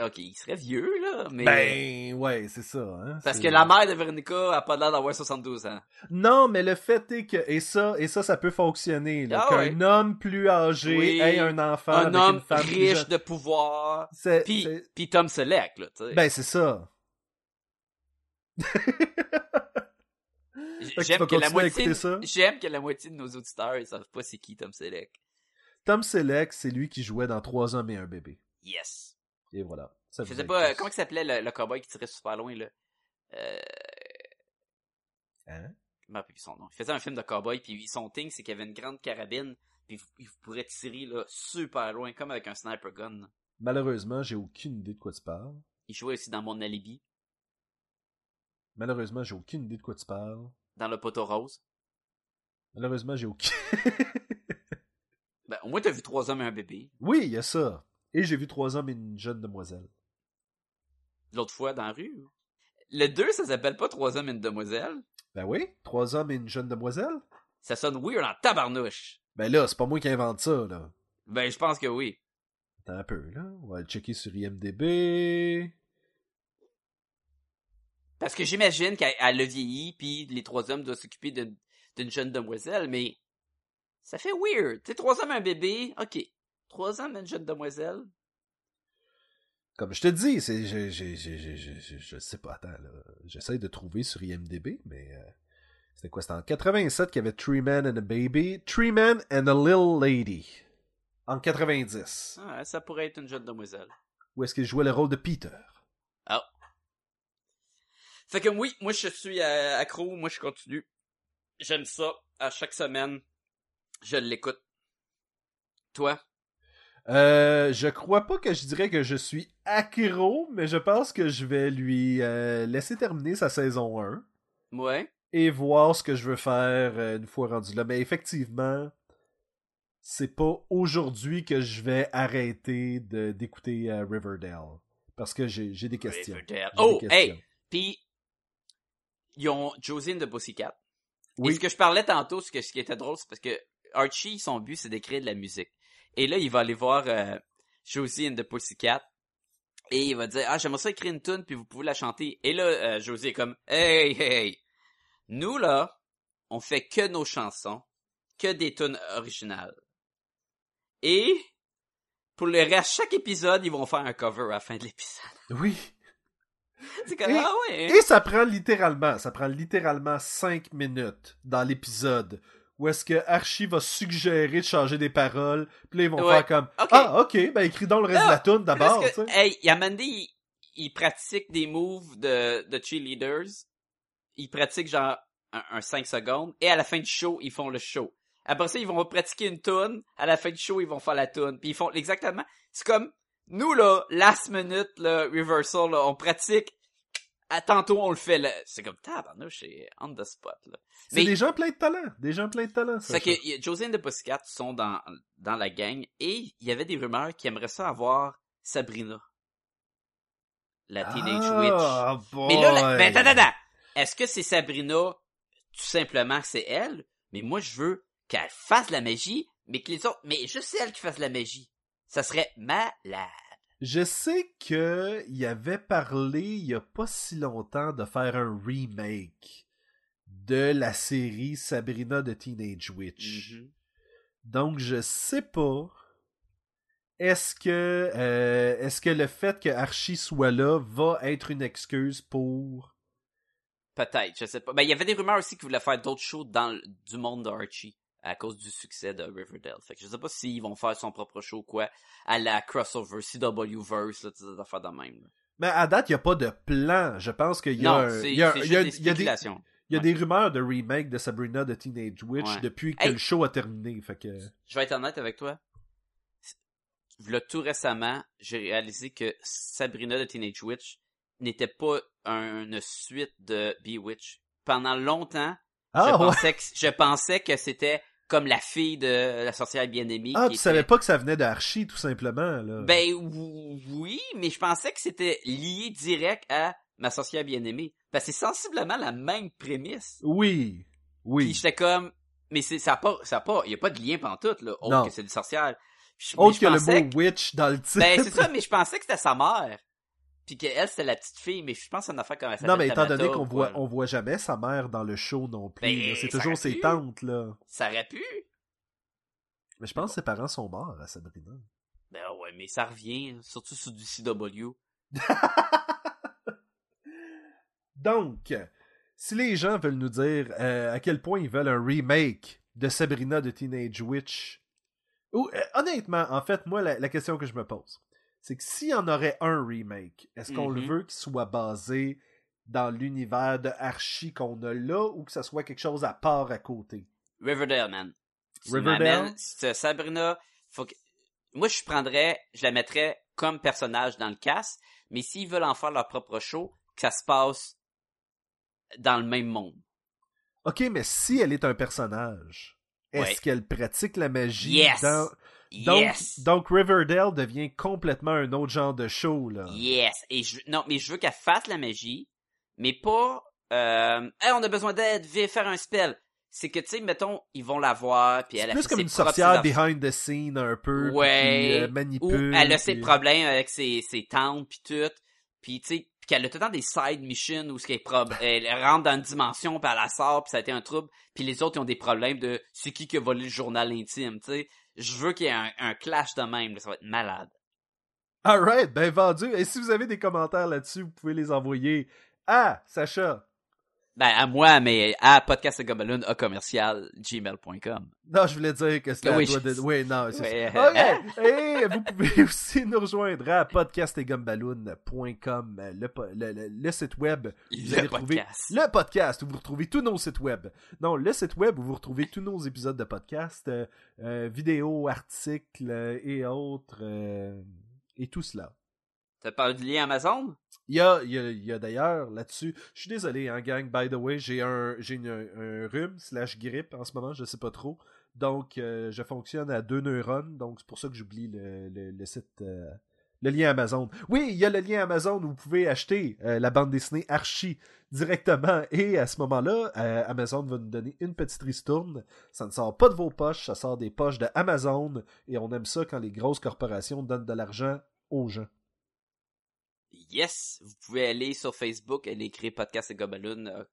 S2: Ok, il serait vieux, là, mais...
S1: Ben, ouais, c'est ça. Hein?
S2: Parce que la mère de Veronica a pas l'air d'avoir 72 ans.
S1: Non, mais le fait est que... Et ça, et ça, ça peut fonctionner. là,
S2: Ah
S1: Qu'un
S2: ouais.
S1: homme plus âgé
S2: Oui.
S1: ait un enfant
S2: Un
S1: avec
S2: homme
S1: une femme
S2: riche de pouvoir. Puis, puis Tom Selleck, là, tu sais.
S1: Ben, c'est ça. Que
S2: J'aime que, la moitié, j'aime que la moitié de nos auditeurs, ils savent pas c'est qui Tom Selleck.
S1: Tom Selleck, c'est lui qui jouait dans Trois hommes et un bébé.
S2: Yes.
S1: Et voilà. Ça
S2: Je sais pas, euh, comment il s'appelait le, le cowboy qui tirait super loin, là? Euh,
S1: Hein?
S2: je rappelle plus son nom. Il faisait un film de cowboy, puis son thing, c'est qu'il y avait une grande carabine, puis il pourrait tirer, là, super loin, comme avec un sniper gun. là.
S1: Malheureusement, j'ai aucune idée de quoi tu parles.
S2: Il jouait aussi dans Mon Alibi,
S1: Malheureusement, j'ai aucune idée de quoi tu parles.
S2: dans Le Poteau Rose.
S1: Malheureusement, j'ai aucune...
S2: Ben, au moins, t'as vu trois hommes et un bébé.
S1: oui, il y a ça. Et j'ai vu Trois hommes et une jeune demoiselle.
S2: L'autre fois, dans la rue. Le 2, ça s'appelle pas Trois hommes et une demoiselle?
S1: Ben oui, Trois hommes et une jeune demoiselle.
S2: Ça sonne weird en tabarnouche.
S1: Ben là, c'est pas moi qui invente ça, là.
S2: Ben, je pense que oui.
S1: Attends un peu, là. On va le checker sur IMDB.
S2: Parce que j'imagine qu'elle elle a vieilli, puis les trois hommes doivent s'occuper d'une jeune demoiselle, mais ça fait weird. Tu trois hommes et un bébé, ok. Trois et une jeune demoiselle.
S1: Comme je te dis, c'est, je, je, je, je, je, je- je sais pas, attends, là. J'essaie de trouver sur IMDB, mais euh, c'était quoi? C'était en 87 qu'il y avait Three Men and a Baby. Three Men and a Little Lady. En 90.
S2: Ah, ça pourrait être une jeune demoiselle.
S1: Où est-ce qu'il jouait le rôle de Peter?
S2: Ah. Fait que oui, moi je suis euh, accro, moi je continue. J'aime ça. À chaque semaine, je l'écoute. Toi?
S1: Euh, je crois pas que je dirais que je suis accro, mais je pense que je vais lui euh, laisser terminer sa saison 1
S2: Ouais.
S1: et voir ce que je veux faire euh, une fois rendu là. Mais effectivement, c'est pas aujourd'hui que je vais arrêter de, d'écouter Riverdale. Parce que j'ai, des questions.
S2: Riverdale. Oh,
S1: questions.
S2: hey! Puis, ils ont Josie and the Pussycat. Et
S1: Oui.
S2: ce que je parlais tantôt, ce, que, ce qui était drôle, c'est parce que Archie, son but, c'est d'écrire de la musique. Et là, il va aller voir euh, Josie and the Pussycat. Et il va dire, ah, j'aimerais ça écrire une tune puis vous pouvez la chanter. Et là, euh, Josie est comme, hey, hey, hey. Nous, là, on fait que nos chansons, que des tunes originales. Et, pour le reste, chaque épisode, ils vont faire un cover à la fin de l'épisode.
S1: Oui.
S2: C'est comme,
S1: Et-
S2: ah ouais.
S1: Et ça prend littéralement, ça prend littéralement 5 minutes dans l'épisode où est-ce que Archie va suggérer de changer des paroles, puis là ils vont
S2: Ouais.
S1: faire comme. Ah, ok, ben écris donc le reste de la tune d'abord,
S2: hey, Yamandi, il, il pratique des moves de, de cheerleaders. Il pratique genre un, un 5 secondes. Et à la fin du show, ils font le show. Après ça, ils vont pratiquer une tune. À la fin du show, ils vont faire la tune. Puis ils font exactement. C'est comme nous là, last minute, là, reversal, là, on pratique. À tantôt, on le fait. là. C'est comme tabarnouche, c'est on the spot là.
S1: C'est
S2: mais-
S1: des gens pleins de talent, des gens pleins de talent.
S2: C'est
S1: ça.
S2: que y- Josie and the Pussycat sont dans, dans la gang et il y avait des rumeurs qui aimeraient ça avoir Sabrina. La Teenage Witch.
S1: Ah,
S2: Mais là, la- ben, attends, attends. Est-ce que c'est Sabrina, tout simplement c'est elle? Mais moi, je veux qu'elle fasse la magie, mais que les autres, mais juste elle qui fasse la magie. Ça serait malade.
S1: Je sais que il avait parlé il y a pas si longtemps de faire un remake de la série Sabrina de Teenage Witch.
S2: Mhm.
S1: Donc je sais pas. Est-ce que euh, est-ce que le fait que Archie soit là va être une excuse pour
S2: Peut-être, je sais pas. Ben, il y avait des rumeurs aussi qu'ils voulaient faire d'autres shows dans le- du monde d'Archie à cause du succès de Riverdale. Fait que je sais pas s'ils vont faire son propre show ou quoi à la crossover CW-verse, là, des affaires de même. là.
S1: Mais à date, il n'y a pas de plan. Je pense qu'il y a il y a-
S2: c'est
S1: il
S2: juste
S1: y a-
S2: des
S1: il y a des
S2: spéculations.
S1: il y a
S2: Ouais.
S1: des rumeurs de remake de Sabrina de Teenage Witch
S2: Ouais.
S1: depuis que
S2: Hey.
S1: le show a terminé. Fait que
S2: Je vais être honnête avec toi. Là, tout récemment, j'ai réalisé que Sabrina de Teenage Witch n'était pas un- une suite de Bewitch. Pendant longtemps,
S1: ah
S2: je,
S1: ouais.
S2: pensais que, je pensais que c'était comme la fille de la sorcière bien-aimée.
S1: Ah, tu savais pas que ça venait d'Archie tout simplement là.
S2: Ben ou- oui, mais je pensais que c'était lié direct à ma sorcière bien-aimée. Que c'est sensiblement la même prémisse.
S1: Oui. Oui.
S2: Puis j'étais comme, mais c'est ça a pas, ça a pas, y a pas de lien pantoute là, autre
S1: Non.
S2: que c'est. Je- mais
S1: Autre que le mot witch dans le titre.
S2: Ben, c'est ça, mais je pensais que c'était sa mère. Puis qu'elle, c'était la petite fille, mais je pense une affaire comme elle
S1: Non, mais étant donné qu'on voit, on voit jamais sa mère dans le show non plus.
S2: Ben,
S1: c'est
S2: ça
S1: toujours ses
S2: pu.
S1: tantes, là.
S2: Ça aurait pu.
S1: Mais je pense que ses parents sont morts à Sabrina.
S2: Ben ouais, mais ça revient, surtout sur du CW.
S1: Donc, si les gens veulent nous dire euh, à quel point ils veulent un remake de Sabrina de Teenage Witch, ou euh, honnêtement, en fait, moi, la, la question que je me pose, c'est que s'il y en aurait un remake, est-ce qu'on le
S2: Mhm.
S1: veut qu'il soit basé dans l'univers de Archie qu'on a là, ou que ça soit quelque chose à part à côté?
S2: Riverdale, man. Tu
S1: Riverdale?
S2: Sabrina, faut que... Moi, je prendrais, je la mettrais comme personnage dans le cast, mais s'ils veulent en faire leur propre show, que ça se passe dans le même monde.
S1: Ok, mais si elle est un personnage, est-ce
S2: Ouais.
S1: qu'elle pratique la magie
S2: Yes!
S1: dans... Donc,
S2: yes!
S1: donc Riverdale devient complètement un autre genre de show, là.
S2: Yes. Et je, non, mais je veux qu'elle fasse la magie, mais pas, euh, Hey, on a besoin d'aide, viens faire un spell. C'est que, tu sais, mettons, ils vont la voir, puis elle a
S1: plus comme une sorcière behind the scene un peu, puis
S2: Ouais.
S1: qui, euh,
S2: Ou
S1: manipule.
S2: elle a ses
S1: puis-
S2: problèmes avec ses, ses tantes puis tout. Puis tu sais, puis qu'elle a tout le temps des side missions où ce qu'elle elle rentre dans une dimension puis elle la sort puis ça a été un trouble. Puis les autres ils ont des problèmes de c'est qui qui a volé le journal intime, tu sais. Je veux qu'il y ait un, clash de même, ça va être malade.
S1: Alright, ben vendu. Et si vous avez des commentaires là-dessus, vous pouvez les envoyer à Sacha.
S2: Ben à moi, mais à podcastgobelin à commercial gmail.com.
S1: Non, je voulais dire que c'était
S2: Oui,
S1: à toi de... Oui, non, c'est
S2: Ouais,
S1: ça. Ok, et vous pouvez aussi nous rejoindre à podcastetgumballoon.com, le, le, le- le site web. Vous
S2: Le
S1: allez retrouver le podcast où vous retrouvez tous nos sites web. Non, le site web où vous retrouvez tous nos épisodes de podcast, euh, euh, vidéos, articles euh, et autres, euh, et tout cela.
S2: T'as parlé du lien Amazon?
S1: Il y a, y a, d'ailleurs là-dessus, je suis désolé, hein, gang, by the way, j'ai un, j'ai un rhume slash grippe en ce moment, je sais pas trop. Donc, euh, je fonctionne à deux neurones, donc c'est pour ça que j'oublie le, le, le site, euh, Le lien Amazon. Oui, il y a le lien Amazon où vous pouvez acheter euh, la bande dessinée Archie directement. Et à ce moment-là, Amazon va nous donner une petite ristourne. Ça ne sort pas de vos poches, ça sort des poches de Amazon. Et on aime ça quand les grosses corporations donnent de l'argent aux gens.
S2: Yes, vous pouvez aller sur Facebook, aller écrire Podcast et Gobaloon euh,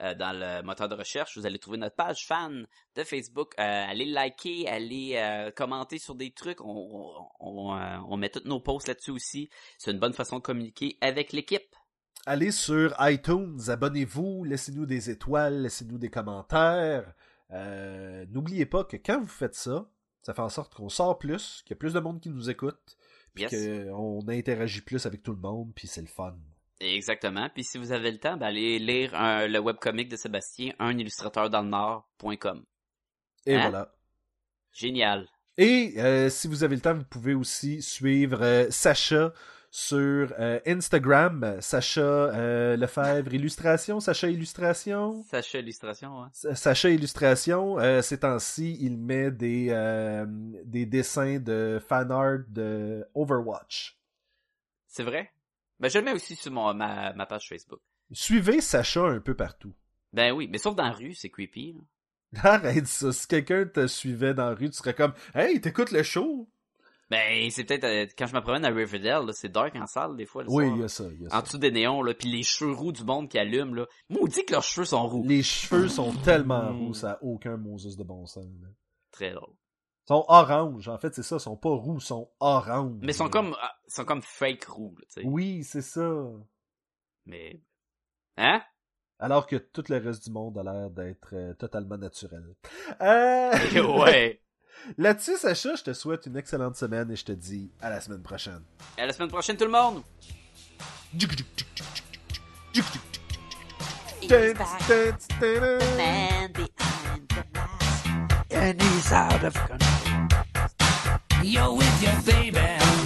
S2: euh, dans le moteur de recherche. Vous allez trouver notre page fan de Facebook. Euh, allez liker, allez euh, commenter sur des trucs. On, on, met tous nos posts là-dessus aussi. C'est une bonne façon de communiquer avec l'équipe.
S1: Allez sur iTunes, abonnez-vous, laissez-nous des étoiles, laissez-nous des commentaires. N'oubliez pas que quand vous faites ça, ça fait en sorte qu'on sort plus, qu'il y a plus de monde qui nous écoute, puis
S2: Yes.
S1: qu'on interagit plus avec tout le monde, puis c'est le fun.
S2: Exactement. Puis si vous avez le temps, ben, allez lire un- le webcomic de Sébastien, un illustrateur dans le nord.com.
S1: Et
S2: Hein?
S1: voilà.
S2: Génial.
S1: Et euh, si vous avez le temps, vous pouvez aussi suivre euh, Sacha sur euh, Instagram, Sacha euh, Lefebvre Illustration, Sacha Illustration.
S2: Sacha Illustration, hein.
S1: Sa- Sacha Illustration, euh, ces temps-ci, il met des, des dessins de fan art de Overwatch.
S2: C'est vrai? Ben, je le mets aussi sur mon, ma, ma page Facebook.
S1: Suivez Sacha un peu partout.
S2: Ben oui, mais sauf dans la rue, c'est creepy. là.
S1: Arrête ça. Si quelqu'un te suivait dans la rue, tu serais comme Hey, t'écoutes le show?
S2: Ben, c'est peut-être euh, quand je me promène à Riverdale, là, c'est dark en salle des fois. Le
S1: Oui, il y a ça. y a
S2: En dessous des néons, là, puis les cheveux roux du monde qui allument, là. Maudit que leurs cheveux sont roux.
S1: Les cheveux sont tellement
S2: Mm.
S1: roux, ça a aucun Moses de bon sens. là.
S2: Très drôle.
S1: Ils sont orange. En fait, c'est ça. Ils sont pas roux, ils sont orange.
S2: Mais ils sont comme, ah, ils sont comme fake roux, là, tu sais.
S1: Oui, c'est ça.
S2: Mais, hein?
S1: Alors que tout le reste du monde a l'air d'être euh, totalement naturel. Euh...
S2: ouais.
S1: Là-dessus, Sacha, je te souhaite une excellente semaine et je te dis à la semaine prochaine.
S2: À la semaine prochaine, tout le monde!
S5: man behind the mask. And he's out of control.
S6: You're with your baby.